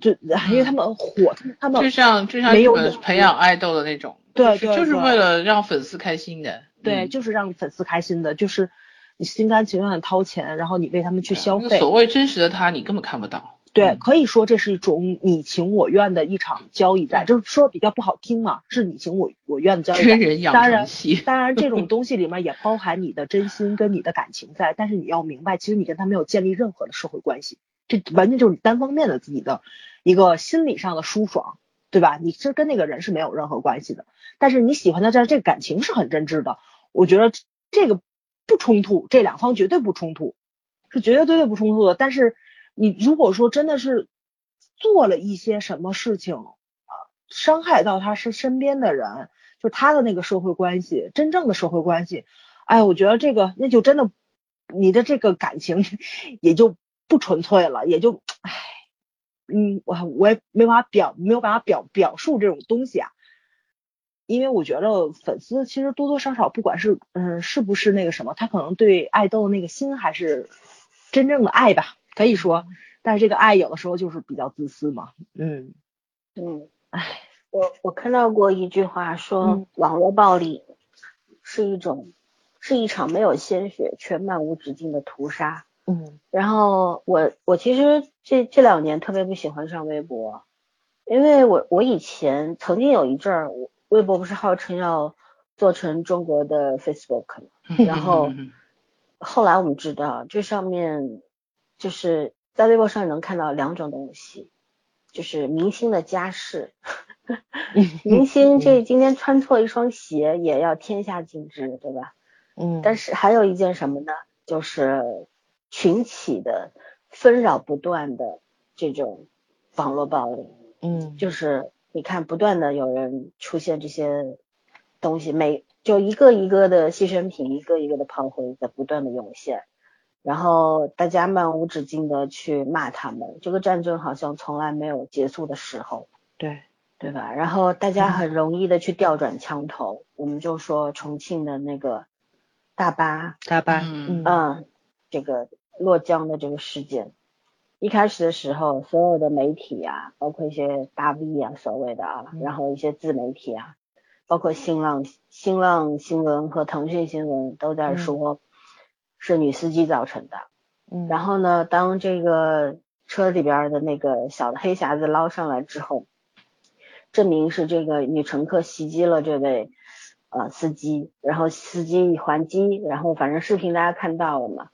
就因为他们火，他们就像就像没有培养爱豆的那种，对，就是为了让粉丝开心的。对，就是让粉丝开心的，就是。你心甘情愿的掏钱，然后你为他们去消费。所谓真实的他，你根本看不到。对，可以说这是一种你情我愿的一场交易战，就是说比较不好听嘛，是你情我我愿的交易战。当然，当然这种东西里面也包含你的真心跟你的感情在，但是你要明白，其实你跟他没有建立任何的社会关系，这完全就是你单方面的自己的一个心理上的舒爽，对吧？你其实跟那个人是没有任何关系的，但是你喜欢的这这个感情是很真挚的，我觉得这个。不冲突，这两方绝对不冲突，是绝绝对对不冲突的。但是你如果说真的是做了一些什么事情啊，伤害到他是身边的人，就他的那个社会关系，真正的社会关系，哎，我觉得这个那就真的你的这个感情也就不纯粹了，也就唉，嗯，我我也没法表没有办法表表述这种东西啊。因为我觉得粉丝其实多多少少，不管是嗯是不是那个什么，他可能对爱豆那个心还是真正的爱吧，可以说。但是这个爱有的时候就是比较自私嘛，嗯嗯，哎，我我看到过一句话说，网络暴力是一种是一场没有鲜血却漫无止境的屠杀。嗯，然后我我其实这这两年特别不喜欢上微博，因为我我以前曾经有一阵儿我。微博不是号称要做成中国的 Facebook 吗？然后后来我们知道，这上面就是在微博上能看到两种东西，就是明星的家世，明星这今天穿错一双鞋也要天下尽知，对吧？嗯。但是还有一件什么呢？就是群起的纷扰不断的这种网络暴力。嗯。就是。你看，不断的有人出现这些东西，每就一个一个的牺牲品，一个一个的炮灰在不断的涌现，然后大家漫无止境的去骂他们，这个战争好像从来没有结束的时候，对。对吧？然后大家很容易的去调转枪头，我们就说重庆的那个大巴，大巴，嗯，这个落江的这个事件。一开始的时候，所有的媒体啊，包括一些大 V 啊，所谓的啊，然后一些自媒体啊，包括新浪、新浪新闻和腾讯新闻都在说，是女司机造成的。嗯，然后呢，当这个车里边的那个小的黑匣子捞上来之后，证明是这个女乘客袭击了这位呃司机，然后司机一还击，然后反正视频大家看到了嘛，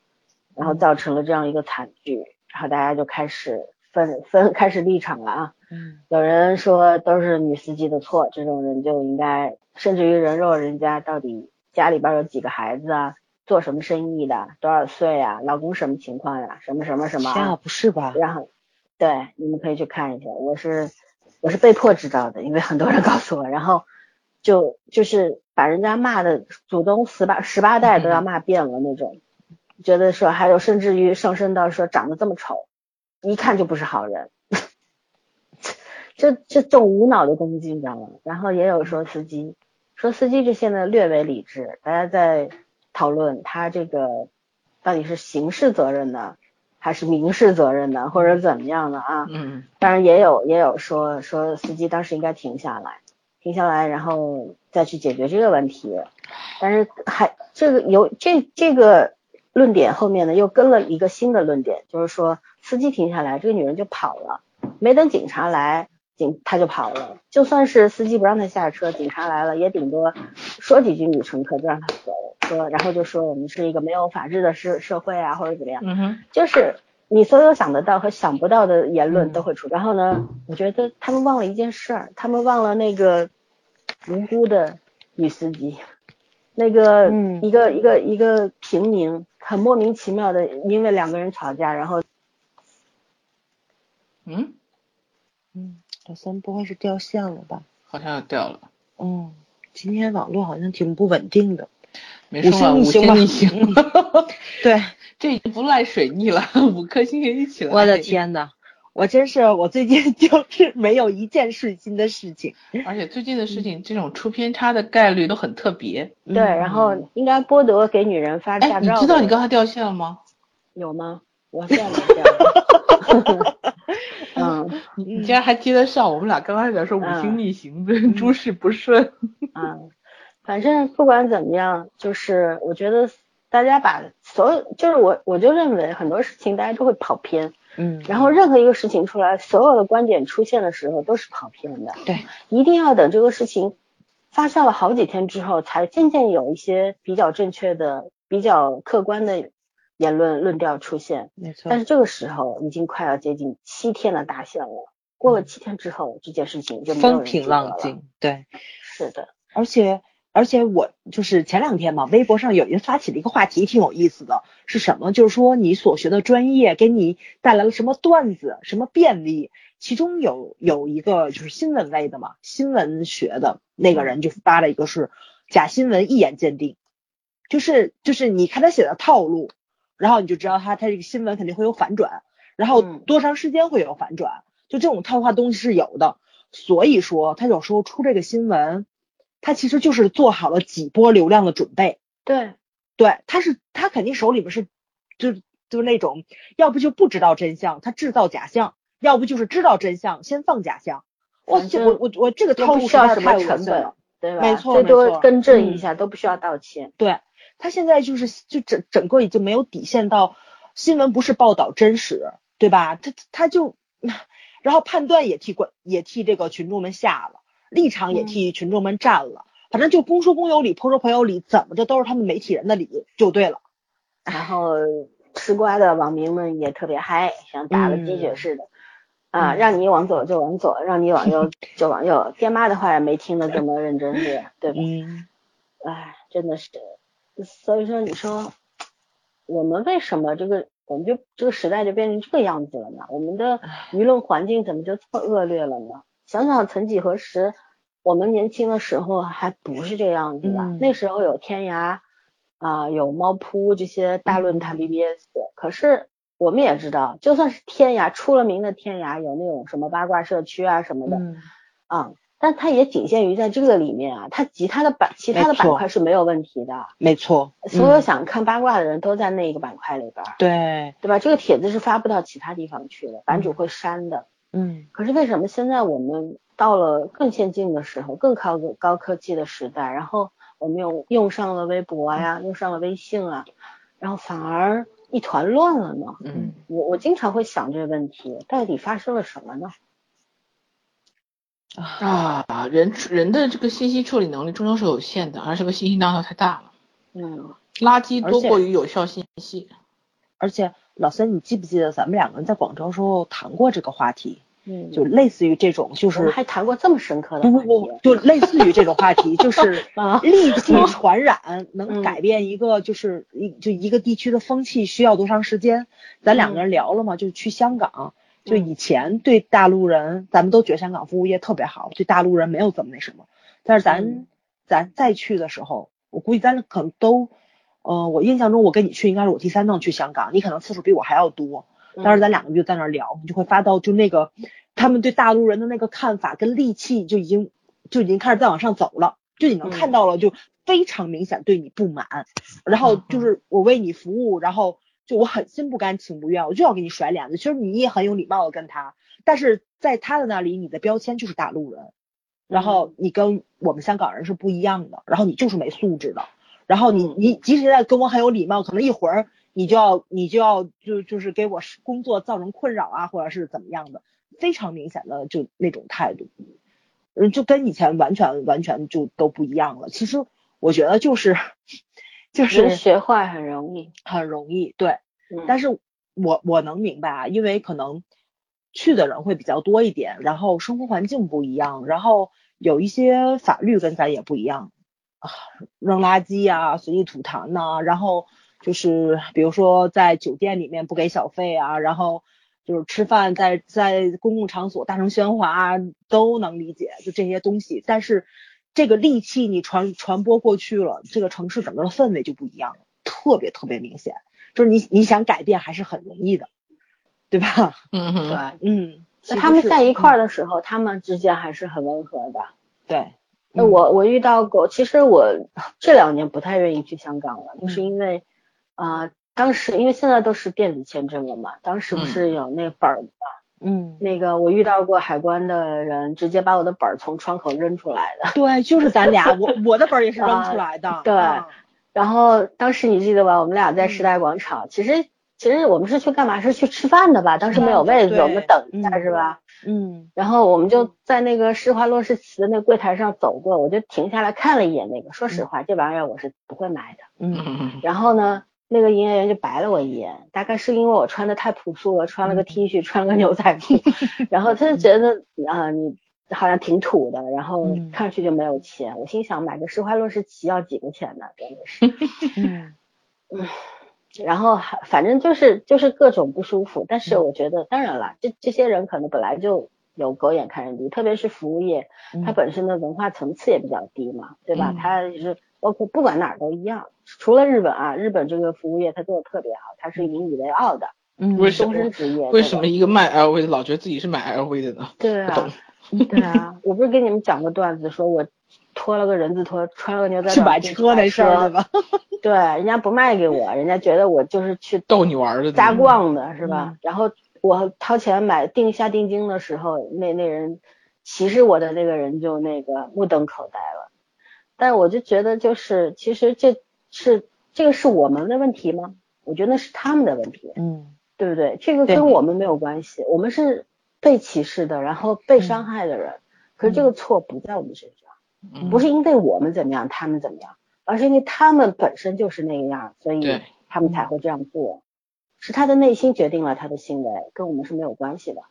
然后造成了这样一个惨剧。然后大家就开始分分开始立场了啊，嗯，有人说都是女司机的错，这种人就应该，甚至于人肉人家到底家里边有几个孩子啊，做什么生意的，多少岁啊，老公什么情况呀，什么什么什么啊，不是吧？然后，对，你们可以去看一下，我是我是被迫知道的，因为很多人告诉我，然后就就是把人家骂的祖宗十八十八代都要骂遍了那种。觉得说还有甚至于上升到说长得这么丑，一看就不是好人，这这种无脑的攻击你知道吗？然后也有说司机，说司机这现在略微理智，大家在讨论他这个到底是刑事责任呢，还是民事责任呢，或者怎么样的啊？嗯，当然也有也有说说司机当时应该停下来，停下来然后再去解决这个问题，但是还这个有这这个。论点后面呢又跟了一个新的论点，就是说司机停下来，这个女人就跑了，没等警察来，警他就跑了。就算是司机不让他下车，警察来了也顶多说几句女乘客就让他走，说然后就说我们是一个没有法治的社社会啊或者怎么样，嗯哼，就是你所有想得到和想不到的言论都会出。然后呢，我觉得他们忘了一件事儿，他们忘了那个无辜的女司机，那个一个一个一个平民。很莫名其妙的，因为两个人吵架，然后，嗯，嗯，老三不会是掉线了吧？好像要掉了。嗯，今天网络好像挺不稳定的。没说完，五星逆行。对，这已经不赖水逆了，五颗星也一起来。我的天呐！我真是，我最近 就是没有一件顺心的事情，而且最近的事情，这种出偏差的概率都很特别。对，然后应该剥夺给女人发驾照。你知道你刚才掉线了吗？有吗？我掉了掉。嗯，你你竟然还接得上？我们俩刚开始说五星逆行，诸事不顺。嗯，反正不管怎么样，就是我觉得大家把所有，就是我我就认为很多事情大家都会跑偏。嗯，然后任何一个事情出来，所有的观点出现的时候都是跑偏的。对，一定要等这个事情发酵了好几天之后，才渐渐有一些比较正确的、比较客观的言论论调出现。没错。但是这个时候已经快要接近七天的大限了，过了七天之后，这件事情就风平浪静。对，是的，而且。而且我就是前两天嘛，微博上有人发起了一个话题，挺有意思的，是什么？就是说你所学的专业给你带来了什么段子、什么便利？其中有有一个就是新闻类的嘛，新闻学的那个人就发了一个是假新闻一眼鉴定，就是就是你看他写的套路，然后你就知道他他这个新闻肯定会有反转，然后多长时间会有反转，就这种套话东西是有的，所以说他有时候出这个新闻。他其实就是做好了几波流量的准备，对，对，他是他肯定手里边是，就就是那种，要不就不知道真相，他制造假象，要不就是知道真相先放假象。我我我我这个套路需要什么成本，对吧？没错最多更正一下都不需要道歉。对他现在就是就整整个已经没有底线到新闻不是报道真实，对吧？他他就然后判断也替观也替这个群众们下了。立场也替群众们站了，反正就公说公有理，婆说婆有理，怎么着都是他们媒体人的理就对了。然后吃瓜的网民们也特别嗨，像打了鸡血似的啊，让你往左就往左，让你往右 就往右，爹妈的话也没听得这么认真对对吧？嗯，哎，真的是，所以说你说我们为什么这个我们就这个时代就变成这个样子了呢？我们的舆论环境怎么就这么恶劣了呢？想想曾几何时，我们年轻的时候还不是这样子的。那时候有天涯啊，有猫扑这些大论坛 BBS。可是我们也知道，就算是天涯出了名的天涯，有那种什么八卦社区啊什么的，啊，但它也仅限于在这个里面啊，它其他的板其他的板块是没有问题的。没错，所有想看八卦的人都在那一个板块里边。对，对吧？这个帖子是发不到其他地方去的，版主会删的。嗯。可是为什么现在我们到了更先进的时候，更靠高科技的时代，然后我们又用上了微博呀，用上了微信啊，然后反而一团乱了呢？嗯。我我经常会想这个问题，到底发生了什么呢？啊，人人的这个信息处理能力终究是有限的，而这个信息量又太大了。嗯，垃圾多过于有效信息。而且老三，你记不记得咱们两个人在广州时候谈过这个话题？嗯，就类似于这种，就是还谈过这么深刻的不不不，就类似于这种话题，就是 戾气传染能改变一个就是一就一个地区的风气需要多长时间？咱两个人聊了嘛，就去香港。就以前对大陆人，咱们都觉得香港服务业特别好，对大陆人没有怎么那什么。但是咱咱再去的时候，我估计咱可能都，呃，我印象中我跟你去应该是我第三趟去香港，你可能次数比我还要多。当时咱两个就在那聊，你就会发到就那个他们对大陆人的那个看法跟戾气就已经就已经开始在往上走了，就你能看到了，就非常明显对你不满，然后就是我为你服务，然后。就我很心不甘情不愿，我就要给你甩脸子。其实你也很有礼貌的跟他，但是在他的那里，你的标签就是大陆人，然后你跟我们香港人是不一样的，然后你就是没素质的，然后你你即使在跟我很有礼貌，可能一会儿你就要你就要就就是给我工作造成困扰啊，或者是怎么样的，非常明显的就那种态度，嗯，就跟以前完全完全就都不一样了。其实我觉得就是。就是学坏很容易，很容易，对。但是我我能明白啊，因为可能去的人会比较多一点，然后生活环境不一样，然后有一些法律跟咱也不一样啊，扔垃圾啊，随地吐痰呐，然后就是比如说在酒店里面不给小费啊，然后就是吃饭在在公共场所大声喧哗都能理解，就这些东西，但是。这个戾气你传传播过去了，这个城市整个的氛围就不一样了，特别特别明显。就是你你想改变还是很容易的，对吧？嗯对，嗯。那他们在一块儿的时候，他们之间还是很温和的。对。那我我遇到过，其实我这两年不太愿意去香港了，就是因为啊，当时因为现在都是电子签证了嘛，当时不是有那本儿嘛。嗯，那个我遇到过海关的人，直接把我的本儿从窗口扔出来的。对，就是咱俩，我 我的本儿也是扔出来的。对，然后当时你记得吧？我们俩在时代广场，其实其实我们是去干嘛？是去吃饭的吧？当时没有位子，我们等一下是吧？嗯。然后我们就在那个施华洛世奇的那柜台上走过，我就停下来看了一眼那个。说实话，这玩意儿我是不会买的。嗯。然后呢？那个营业员就白了我一眼，大概是因为我穿的太朴素了，穿了个 T 恤，穿了个牛仔裤，然后他就觉得啊，你好像挺土的，然后看上去就没有钱。我心想，买个施华洛世奇要几个钱呢？真的是，嗯嗯，然后反正就是就是各种不舒服。但是我觉得，当然了，这这些人可能本来就有狗眼看人低，特别是服务业，它本身的文化层次也比较低嘛，对吧？它就是。包括不管哪儿都一样，除了日本啊，日本这个服务业它做的特别好，它是引以为傲的，嗯，终身职业。为什么一个卖 LV 的老觉得自己是买 LV 的呢？对啊，对啊，我不是跟你们讲过段子，说我拖了个人字拖，穿了个牛仔去买车那事儿对人家不卖给我，人家觉得我就是去逗你玩的，瞎逛的是吧？然后我掏钱买定下定金的时候，那那人歧视我的那个人就那个目瞪口呆了。但我就觉得，就是其实这是这个是我们的问题吗？我觉得那是他们的问题，嗯，对不对？这个跟我们没有关系，我们是被歧视的，然后被伤害的人。可是这个错不在我们身上，不是因为我们怎么样，他们怎么样，而是因为他们本身就是那个样，所以他们才会这样做。是他的内心决定了他的行为，跟我们是没有关系的。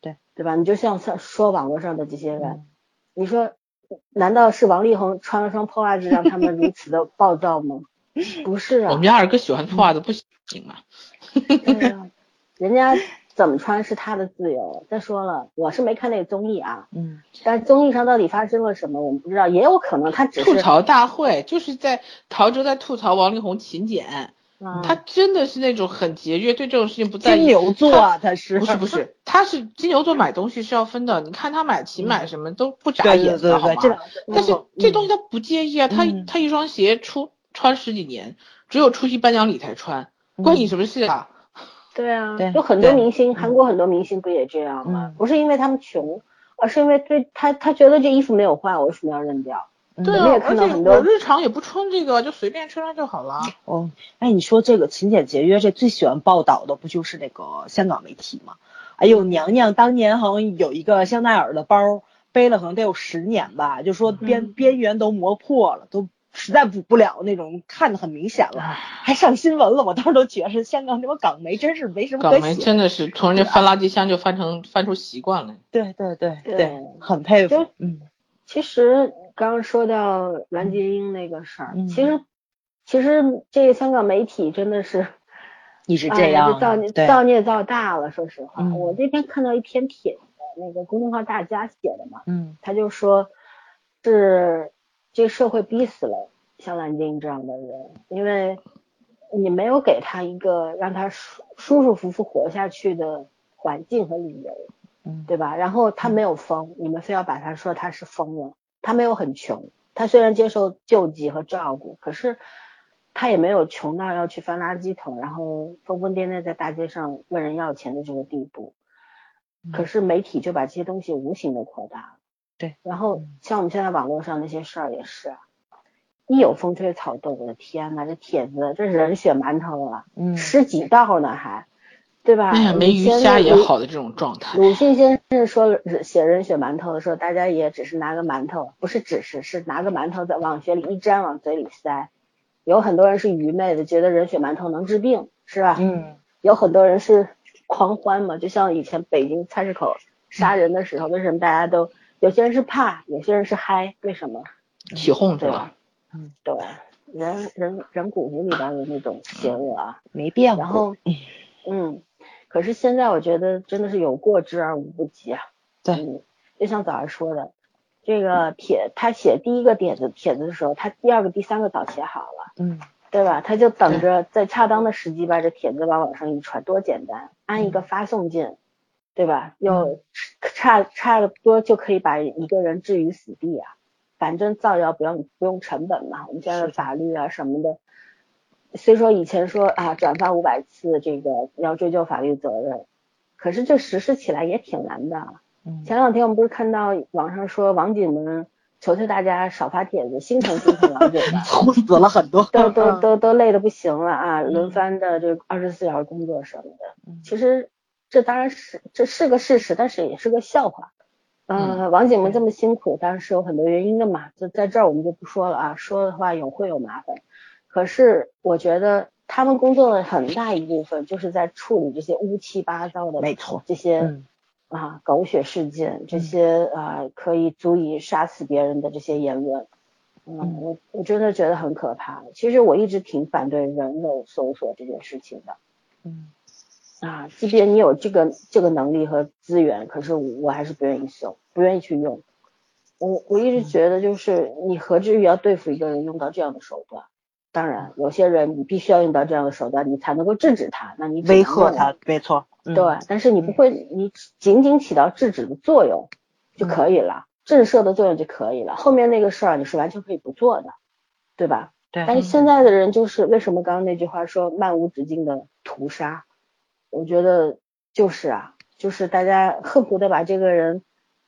对，对吧？你就像像说网络上的这些人，你说。难道是王力宏穿了双破袜子让他们如此的暴躁吗？不是啊，我们家二哥喜欢破袜子不行吗？对啊，人家怎么穿是他的自由。再说了，我是没看那个综艺啊，嗯，但综艺上到底发生了什么，我们不知道，也有可能他只是吐槽大会，就是在陶喆在吐槽王力宏勤俭，他真的是那种很节约，对这种事情不在意。金牛座啊，他是不是不是？他是金牛座，买东西是要分的。你看他买琴买什么都不眨眼的，好吗？但是这东西他不介意啊，他他一双鞋出穿十几年，只有出席颁奖礼才穿，关你什么事啊？对啊，有很多明星，韩国很多明星不也这样吗？不是因为他们穷，而是因为对他他觉得这衣服没有坏，我为什么要扔掉？对啊，而且我日常也不穿这个，就随便穿穿就好了。哦，哎，你说这个勤俭节约，这最喜欢报道的不就是那个香港媒体吗？哎呦，娘娘当年好像有一个香奈儿的包，背了可能得有十年吧，就说边边缘都磨破了，都实在补不了那种，看的很明显了，还上新闻了。我当时都觉得是香港这帮港媒真是没什么可港媒真的是从人家翻垃圾箱就翻成翻出习惯了。对对对对，很佩服。嗯，其实。刚刚说到蓝洁瑛那个事儿，其实其实这个香港媒体真的是 一直这样，造孽造孽造大了。说实话，我那天看到一篇帖子，那个公众号大家写的嘛，嗯，他就说是这社会逼死了像蓝洁瑛这样的人，因为你没有给他一个让他舒舒舒服服活下去的环境和理由，嗯，对吧？然后他没有疯，你们非要把他说他是疯了。他没有很穷，他虽然接受救济和照顾，可是他也没有穷到要去翻垃圾桶，然后疯疯癫癫在大街上问人要钱的这个地步。可是媒体就把这些东西无形的扩大了。对，然后像我们现在网络上那些事儿也是，一有风吹草动，我的天呐，这帖子这人血馒头啊，十几道呢还。对吧？哎呀，没鱼虾也好的这种状态。鲁迅先生说写人血馒头的时候，大家也只是拿个馒头，不是只是是拿个馒头在往血里一沾，往嘴里塞。有很多人是愚昧的，觉得人血馒头能治病，是吧？嗯。有很多人是狂欢嘛，就像以前北京菜市口杀人的时候，为什么大家都有些人是怕，有些人是嗨？为什么？起哄对吧？嗯，对，人人人骨子里边的那种邪恶啊，没变过。然后，嗯。可是现在我觉得真的是有过之而无不及啊。对，就像早上说的，这个帖他写第一个点子帖子的时候，他第二个、第三个早写好了，嗯，对吧？他就等着在恰当的时机把这帖子往网上一传，多简单，按一个发送键，对吧？又差差不多就可以把一个人置于死地啊。反正造谣不用不用成本嘛，我们现在的法律啊什么的。虽说以前说啊转发五百次这个要追究法律责任，可是这实施起来也挺难的。前两天我们不是看到网上说网警们求求大家少发帖子，心疼心疼网警们，哭死了很多，都 都都都累得不行了啊，轮番的这二十四小时工作什么的。其实这当然是这是个事实，但是也是个笑话。呃，网警们这么辛苦，当然是有很多原因的嘛，就在这儿我们就不说了啊，说的话有会有麻烦。可是我觉得他们工作的很大一部分就是在处理这些乌七八糟的，没错，这些啊狗血事件，这些啊可以足以杀死别人的这些言论，嗯，我我真的觉得很可怕。其实我一直挺反对人肉搜索这件事情的，嗯，啊，即便你有这个这个能力和资源，可是我还是不愿意搜，不愿意去用。我我一直觉得就是你何至于要对付一个人用到这样的手段？当然，有些人你必须要用到这样的手段，你才能够制止他。那你威吓他，没错。对，但是你不会，你仅仅起到制止的作用就可以了，震慑的作用就可以了。后面那个事儿你是完全可以不做的，对吧？对。但是现在的人就是为什么刚刚那句话说漫无止境的屠杀？我觉得就是啊，就是大家恨不得把这个人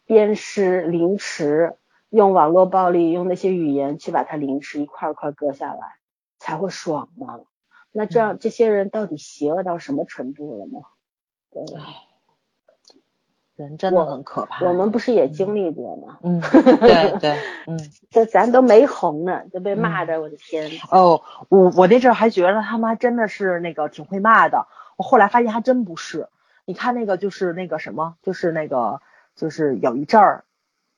鞭尸、凌迟，用网络暴力、用那些语言去把他凌迟，一块一块割下来。才会爽吗？那这样这些人到底邪恶到什么程度了呢？对，人真的很可怕。我们不是也经历过吗？嗯，对对，嗯，这咱都没红呢，就被骂的，我的天！哦，我我那阵还觉得他妈真的是那个挺会骂的，我后来发现还真不是。你看那个就是那个什么，就是那个就是有一阵儿。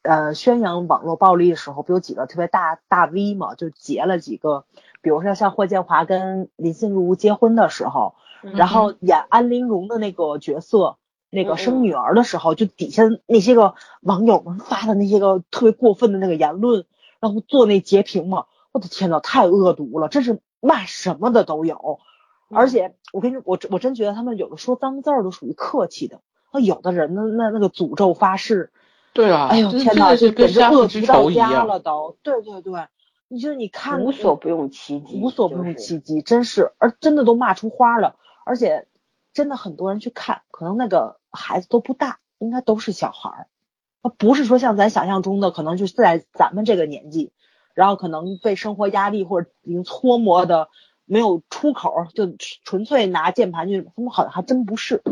呃，宣扬网络暴力的时候，不有几个特别大大 V 嘛，就截了几个，比如说像霍建华跟林心如结婚的时候，然后演安陵容的那个角色，那个生女儿的时候，就底下那些个网友们发的那些个特别过分的那个言论，然后做那截屏嘛，我的天呐，太恶毒了，真是骂什么的都有，而且我跟你我我真觉得他们有的说脏字儿都属于客气的，那有的人呢那那个诅咒发誓，对啊，哎呦天哪，就跟是恶之到家了都，对对对，你就你看无所不用其极，无所不用其极，真是，而真的都骂出花了，而且真的很多人去看，可能那个孩子都不大，应该都是小孩儿，他不是说像咱想象中的，可能就是在咱们这个年纪。然后可能被生活压力或者已经搓磨的没有出口，就纯粹拿键盘去，他们好像还真不是。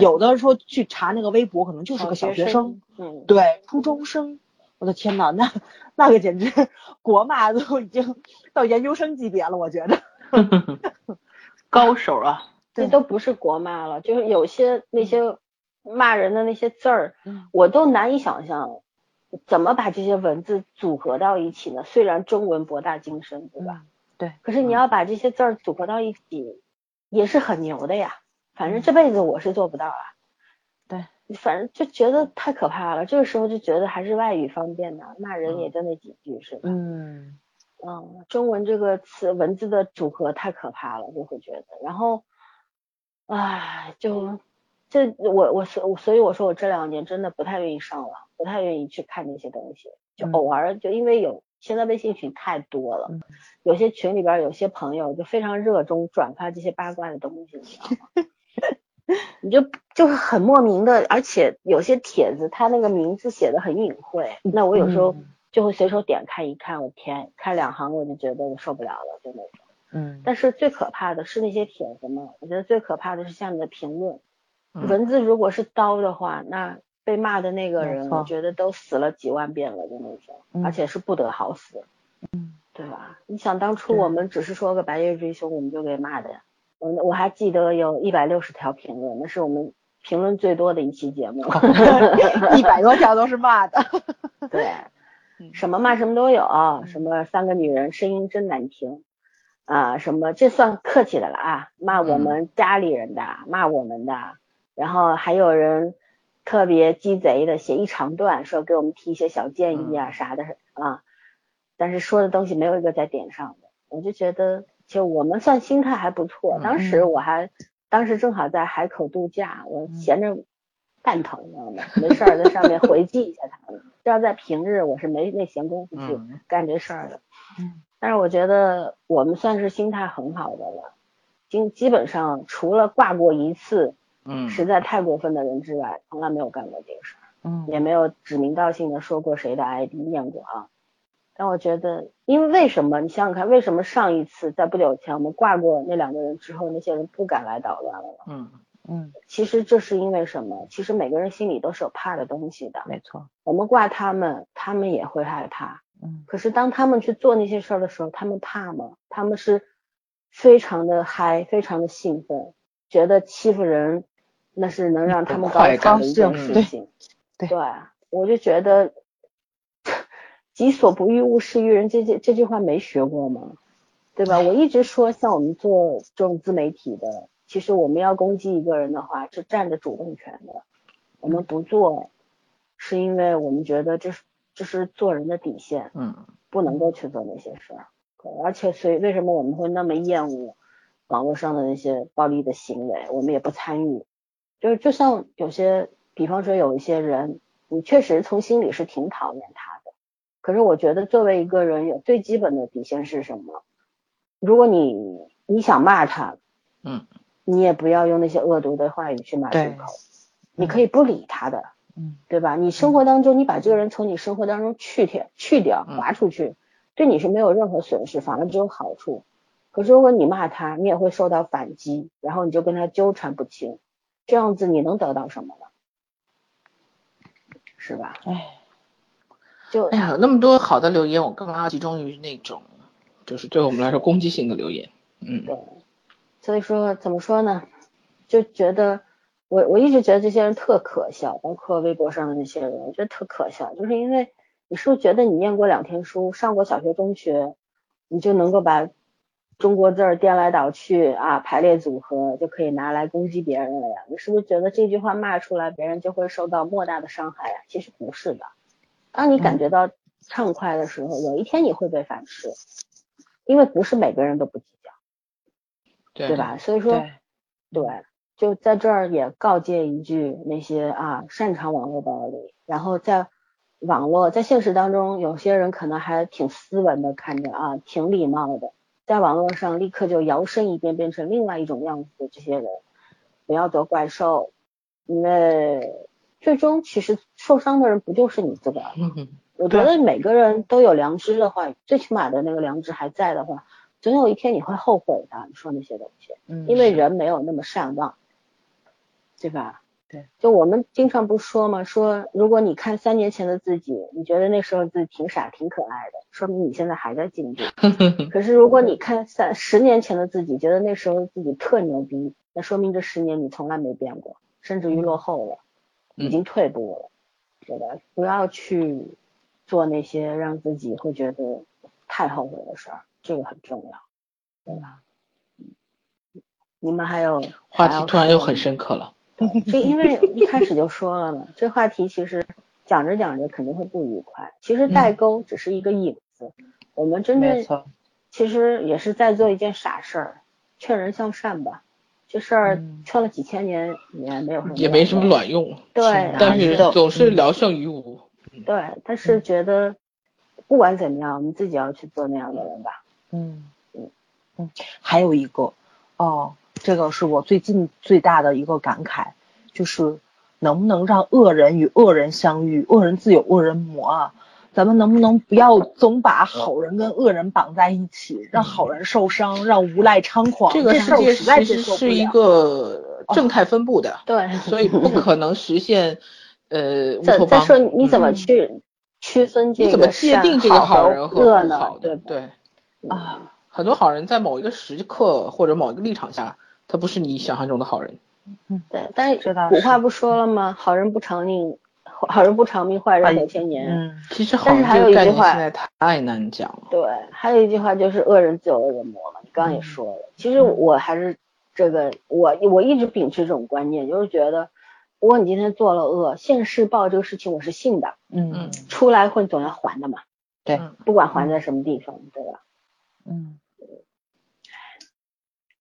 有的说去查那个微博，可能就是个小学生，嗯，对，初中生。我的天呐，那那个简直国骂都已经到研究生级别了，我觉得。高手啊，这都不是国骂了，就是有些那些骂人的那些字儿，我都难以想象。怎么把这些文字组合到一起呢？虽然中文博大精深，对吧？对。可是你要把这些字儿组合到一起，也是很牛的呀。反正这辈子我是做不到啊。对。反正就觉得太可怕了。这个时候就觉得还是外语方便呢，骂人也就那几句，是吧？嗯。嗯，中文这个词文字的组合太可怕了，就会觉得。然后，唉，就。这我我所所以我说我这两年真的不太愿意上网，不太愿意去看那些东西，就偶尔就因为有现在微信群太多了，有些群里边有些朋友就非常热衷转发这些八卦的东西，你知道吗？你就就是很莫名的，而且有些帖子它那个名字写的很隐晦，那我有时候就会随手点开一看，我天，看两行我就觉得我受不了了，就那种。嗯。但是最可怕的是那些帖子嘛，我觉得最可怕的是下面的评论。文字如果是刀的话，那被骂的那个人，我觉得都死了几万遍了，的那种，而且是不得好死，嗯，对吧？你想当初我们只是说个白夜追凶，我们就给骂的呀，我我还记得有一百六十条评论，那是我们评论最多的一期节目，一百多条都是骂的，对，什么骂什么都有，什么三个女人声音真难听啊，什么这算客气的了啊，骂我们家里人的，骂我们的。然后还有人特别鸡贼的写一长段，说给我们提一些小建议啊啥的啊，但是说的东西没有一个在点上的，我就觉得就我们算心态还不错。当时我还当时正好在海口度假，我闲着蛋疼，你知道吗？没事儿在上面回击一下他们。这要在平日，我是没那闲工夫去干这事儿的。嗯。但是我觉得我们算是心态很好的了，基基本上除了挂过一次。嗯，实在太过分的人之外，从来没有干过这个事儿，嗯，也没有指名道姓的说过谁的 ID 念过啊。但我觉得，因为为什么？你想想看，为什么上一次在不久前我们挂过那两个人之后，那些人不敢来捣乱了？嗯嗯，其实这是因为什么？其实每个人心里都是有怕的东西的。没错，我们挂他们，他们也会害怕。嗯，可是当他们去做那些事儿的时候，他们怕吗？他们是非常的嗨，非常的兴奋，觉得欺负人。那是能让他们高兴的事情，对，我就觉得“己所不欲，勿施于人”这这这句话没学过吗？对吧？我一直说，像我们做这种自媒体的，其实我们要攻击一个人的话，是占着主动权的。我们不做，是因为我们觉得这是这是做人的底线，嗯，不能够去做那些事儿。而且，所以为什么我们会那么厌恶网络上的那些暴力的行为？我们也不参与。就是就像有些，比方说有一些人，你确实从心里是挺讨厌他的。可是我觉得作为一个人，有最基本的底线是什么？如果你你想骂他，嗯，你也不要用那些恶毒的话语去骂出口。你可以不理他的，嗯，对吧？你生活当中，你把这个人从你生活当中去掉、去掉、划出去，对你是没有任何损失，反而只有好处。可是如果你骂他，你也会受到反击，然后你就跟他纠缠不清。这样子你能得到什么呢？是吧？哎，就哎呀，那么多好的留言，我干嘛要集中于那种，就是对我们来说攻击性的留言？嗯，对。所以说怎么说呢？就觉得我我一直觉得这些人特可笑，包括微博上的那些人，我觉得特可笑，就是因为你是不是觉得你念过两天书，上过小学、中学，你就能够把。中国字儿颠来倒去啊，排列组合就可以拿来攻击别人了呀？你是不是觉得这句话骂出来，别人就会受到莫大的伤害呀？其实不是的。当你感觉到畅快的时候，有一天你会被反噬，因为不是每个人都不计较。对吧？所以说，对，就在这儿也告诫一句那些啊擅长网络暴力，然后在网络在现实当中，有些人可能还挺斯文的，看着啊挺礼貌的，在网络上立刻就摇身一变变成另外一种样子的这些人，不要得怪兽，因为最终其实受伤的人不就是你自个儿吗？我觉得每个人都有良知的话，最起码的那个良知还在的话，总有一天你会后悔的。你说那些东西，嗯，因为人没有那么善忘，对吧？对，就我们经常不说嘛？说如果你看三年前的自己，你觉得那时候自己挺傻、挺可爱的，说明你现在还在进步。可是如果你看三十年前的自己，觉得那时候自己特牛逼，那说明这十年你从来没变过，甚至于落后了，已经退步了，对吧？不要去。做那些让自己会觉得太后悔的事儿，这个很重要，对吧？你们还有话题突然又很深刻了，就 因为一开始就说了嘛，这话题其实讲着讲着肯定会不愉快。其实代沟只是一个影子，我们真正其实也是在做一件傻事儿，劝人向善吧。这事儿劝了几千年也没有什么，也没什么卵用。对，但是总是聊胜于无。对，但是觉得不管怎么样，我们自己要去做那样的人吧。嗯嗯嗯，还有一个哦，这个是我最近最大的一个感慨，就是能不能让恶人与恶人相遇，恶人自有恶人磨啊？咱们能不能不要总把好人跟恶人绑在一起，让好人受伤，让无赖猖狂？这个世界其实是一个正态分布的，对，所以不可能实现。呃，再再说你怎么去区分这个？你怎么界定这个好人和恶呢？对对啊，很多好人在某一个时刻或者某一个立场下，他不是你想象中的好人。嗯，对，但是古话不说了吗？好人不长命，好人不长命，坏人活千年。嗯，其实好人这个概念现在太难讲了。对，还有一句话就是恶人自有恶人磨嘛。你刚刚也说了，其实我还是这个，我我一直秉持这种观念，就是觉得。如果你今天做了恶，现世报这个事情我是信的，嗯嗯，出来混总要还的嘛，对，不管还在什么地方，对吧？嗯，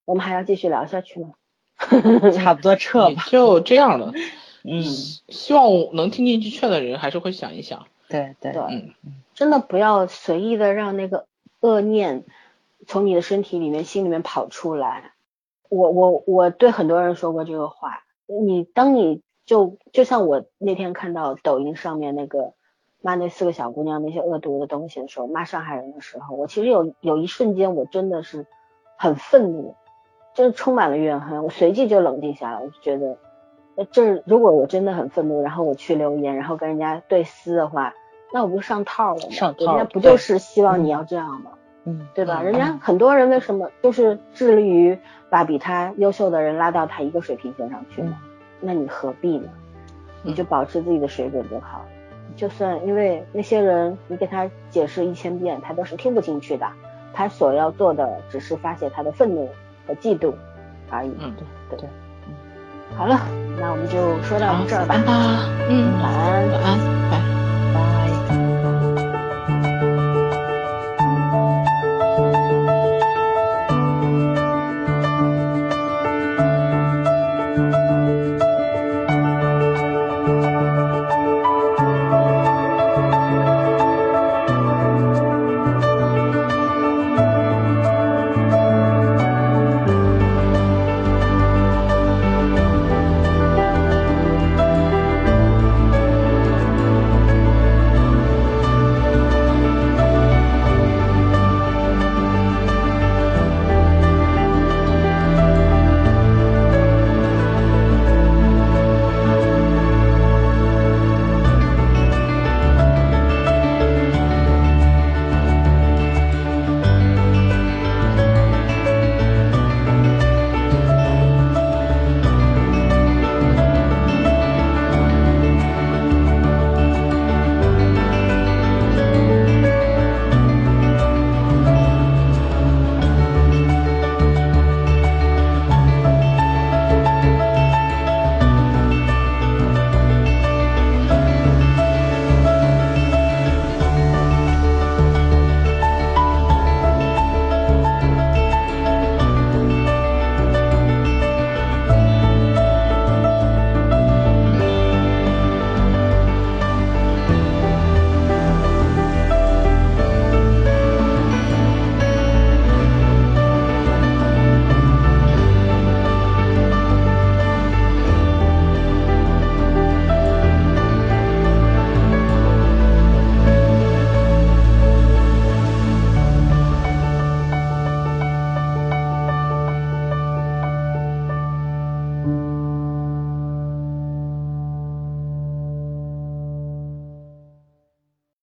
我们还要继续聊下去吗？差不多撤吧，就这样了。嗯，希望能听进去劝的人还是会想一想。对对对，嗯，真的不要随意的让那个恶念从你的身体里面、心里面跑出来。我我我对很多人说过这个话。你当你就就像我那天看到抖音上面那个骂那四个小姑娘那些恶毒的东西的时候，骂上海人的时候，我其实有有一瞬间我真的是很愤怒，就是充满了怨恨。我随即就冷静下来，我就觉得，这如果我真的很愤怒，然后我去留言，然后跟人家对撕的话，那我不是上套了吗？上套，人家不就是希望你要这样吗？嗯，对吧？人家很多人为什么就是致力于把比他优秀的人拉到他一个水平线上去呢？那你何必呢？你就保持自己的水准就好了。就算因为那些人，你给他解释一千遍，他都是听不进去的。他所要做的只是发泄他的愤怒和嫉妒而已。嗯，对对对。嗯。好了，那我们就说到这儿吧。嗯，晚安，晚安，拜。